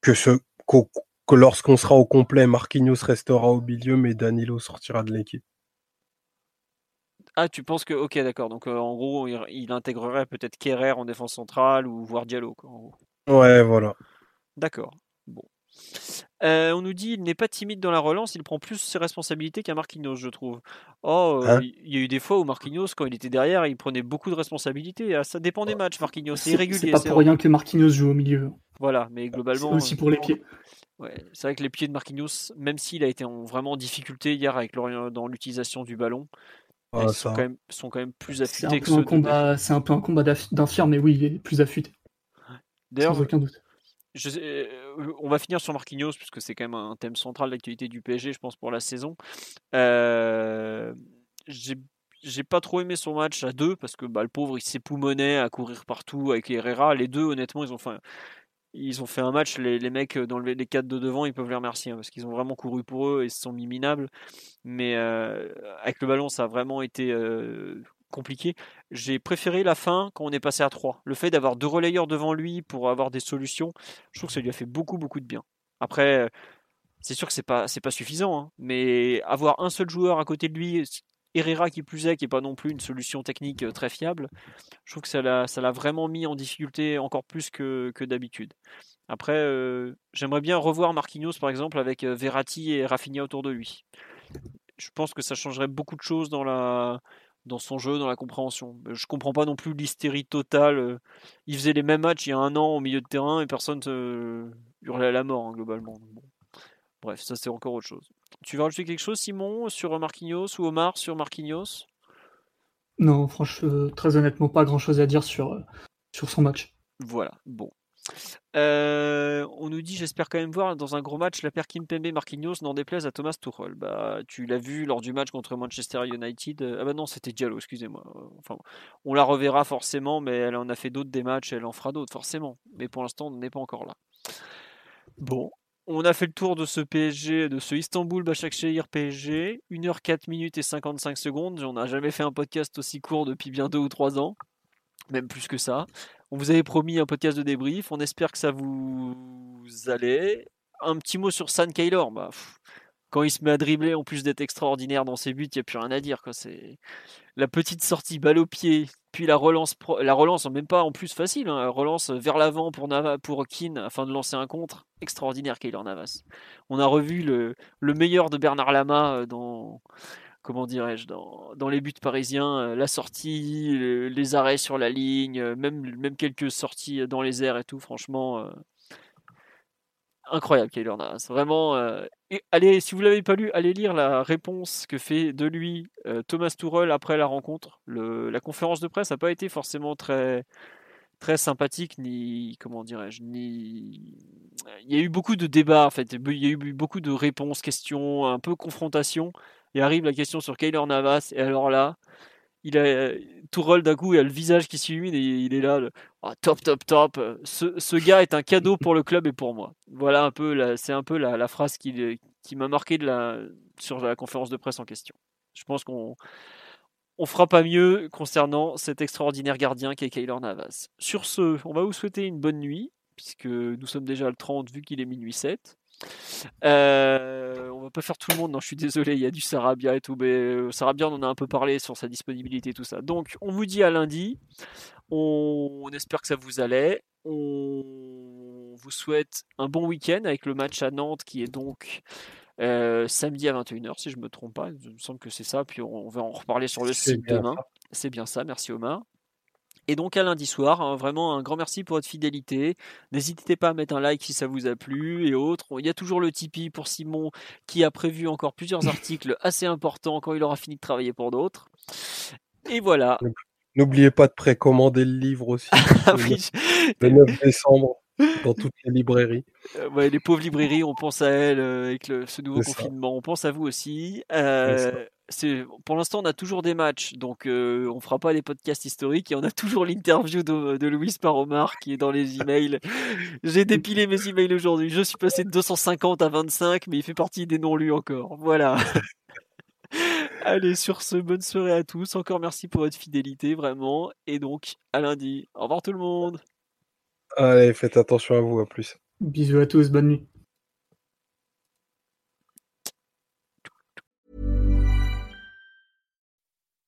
que, ce, que lorsqu'on sera au complet, Marquinhos restera au milieu, mais Danilo sortira de l'équipe. Ah, tu penses que. Ok, d'accord. Donc, euh, en gros, il, intégrerait peut-être Kerrer en défense centrale ou voire Diallo. Ouais, voilà. D'accord. Euh, on nous dit il n'est pas timide dans la relance, il prend plus ses responsabilités qu'un Marquinhos, je trouve. Oh, euh, hein il y a eu des fois où Marquinhos, quand il était derrière, il prenait beaucoup de responsabilités. Ah, ça dépend des matchs, Marquinhos. C'est irrégulier. C'est pas pour rien que Marquinhos joue au milieu. Voilà, mais globalement. C'est aussi pour les pieds. Ouais, c'est vrai que les pieds de Marquinhos, même s'il a été en vraiment difficulté hier avec dans l'utilisation du ballon, ah, sont, quand même, sont, quand même, plus affûtés que ceux C'est un peu un combat d'infirme, mais oui, il est plus affûté. Sans aucun doute on va finir sur Marquinhos, puisque c'est quand même un thème central de du PSG, je pense, pour la saison. Euh, j'ai pas trop aimé son match à deux, parce que bah, le pauvre, il s'époumonait à courir partout avec Herrera. Les deux, honnêtement, ils ont fait ils ont fait un match, les, mecs dans le- les quatre de devant, ils peuvent les remercier hein, parce qu'ils ont vraiment couru pour eux et se sont mis minables. Mais euh, avec le ballon, ça a vraiment été euh, compliqué. J'ai préféré la fin quand on est passé à 3. Le fait d'avoir deux relayeurs devant lui pour avoir des solutions, je trouve que ça lui a fait beaucoup, beaucoup de bien. Après, euh, c'est sûr que c'est pas, pas suffisant, hein, mais avoir un seul joueur à côté de lui, Herrera qui plus est, qui est pas non plus une solution technique euh, très fiable, je trouve que ça l'a, vraiment mis en difficulté encore plus que, que d'habitude. Après, euh, j'aimerais bien revoir Marquinhos par exemple avec Verratti et Rafinha autour de lui. Je pense que ça changerait beaucoup de choses dans la dans son jeu, dans la compréhension. Je comprends pas non plus l'hystérie totale. euh, Il faisait les mêmes matchs il y a un an au milieu de terrain et personne ne hurlait à la mort hein, globalement. Bon. Bref, ça c'est encore autre chose. Tu veux rajouter quelque chose, Simon, sur Marquinhos ou Omar sur Marquinhos? Non, franchement, très honnêtement, pas grand chose à dire sur, euh, sur son match. Voilà, bon. Euh, on nous dit, j'espère quand même voir dans un gros match la paire Kimpembe Marquinhos, n'en déplaise à Thomas Tuchel. Bah, tu l'as vu lors du match contre Manchester United. Euh, Ah bah non, c'était Diallo, excusez-moi. Enfin, on la reverra forcément, mais elle en a fait d'autres des matchs, elle en fera d'autres forcément. Mais pour l'instant, on n'est pas encore là. Bon, on a fait le tour de ce PSG, de ce Istanbul Başakşehir PSG. 1h4 minutes et 55 secondes. On n'a jamais fait un podcast aussi court depuis bien deux ou trois ans. Même plus que ça. On vous avait promis un podcast de débrief. On espère que ça vous allait. Un petit mot sur San Kaylor. Bah, quand il se met à dribbler, en plus d'être extraordinaire dans ses buts, il n'y a plus rien à dire. C'est la petite sortie balle au pied, puis la relance, même pas en plus facile, hein, la relance vers l'avant pour Keane afin de lancer un contre. Extraordinaire Kaylor Navas. On a revu le, le meilleur de Bernard Lama euh, dans comment dirais-je dans, les buts parisiens, euh, la sortie, le- les arrêts sur la ligne, euh, même quelques sorties dans les airs et tout. Franchement. euh, Incroyable, Kaylor Navas. Vraiment. allez, si vous l'avez pas lu, allez lire la réponse que fait de lui Thomas Tuchel après la rencontre. La conférence de presse n'a pas été forcément très sympathique ni comment dirais-je ni il y a eu beaucoup de débats en fait il y a eu beaucoup de réponses questions un peu confrontation et arrive la question sur Kaylor Navas et alors là il a Tourelle d'un coup il a le visage qui s'illumine et il est là Ah, top top top ce, ce gars est un cadeau pour le club et pour moi voilà un peu c'est un peu la, phrase qui, qui m'a marqué de la, sur la conférence de presse en question je pense qu'on on fera pas mieux concernant cet extraordinaire gardien qui est Kaylor Navas. Sur ce, on va vous souhaiter une bonne nuit, puisque nous sommes déjà le 30 vu qu'il est minuit 7. Euh, on va pas faire tout le monde, non je suis désolé, il y a du Sarabia et tout, mais euh, Sarabia on en a un peu parlé sur sa disponibilité et tout ça. Donc on vous dit à lundi, on, on espère que ça vous allait, on vous souhaite un bon week-end avec le match à Nantes qui est donc euh, samedi à 21h, si je me trompe pas. Il me semble que c'est ça. Puis on, on va en reparler sur le site demain. C'est bien ça. Merci Omar. Et donc à lundi soir, hein, vraiment un grand merci pour votre fidélité. N'hésitez pas à mettre un like si ça vous a plu et autres. Il y a toujours le Tipeee pour Simon qui a prévu encore plusieurs (laughs) articles assez importants quand il aura fini de travailler pour d'autres. Et voilà. N'oubliez pas de précommander le livre aussi. (laughs) Le oui, le 9 décembre dans toutes les librairies. Euh, ouais, les pauvres librairies, on pense à elles euh, avec le- ce nouveau confinement. On pense à vous aussi. Euh, pour l'instant, on a toujours des matchs, donc euh, on fera pas des podcasts historiques et on a (laughs) toujours l'interview de, de Louis par Omar qui est dans les emails. J'ai dépilé mes emails aujourd'hui. Je suis passé de 250 à 25, mais il fait partie des non lus encore. Voilà. (laughs) Allez, sur ce, bonne soirée à tous. Encore merci pour votre fidélité, vraiment. Et donc, à lundi. Au revoir tout le monde. Allez, faites attention à vous, à plus. Bisous à tous, bonne nuit.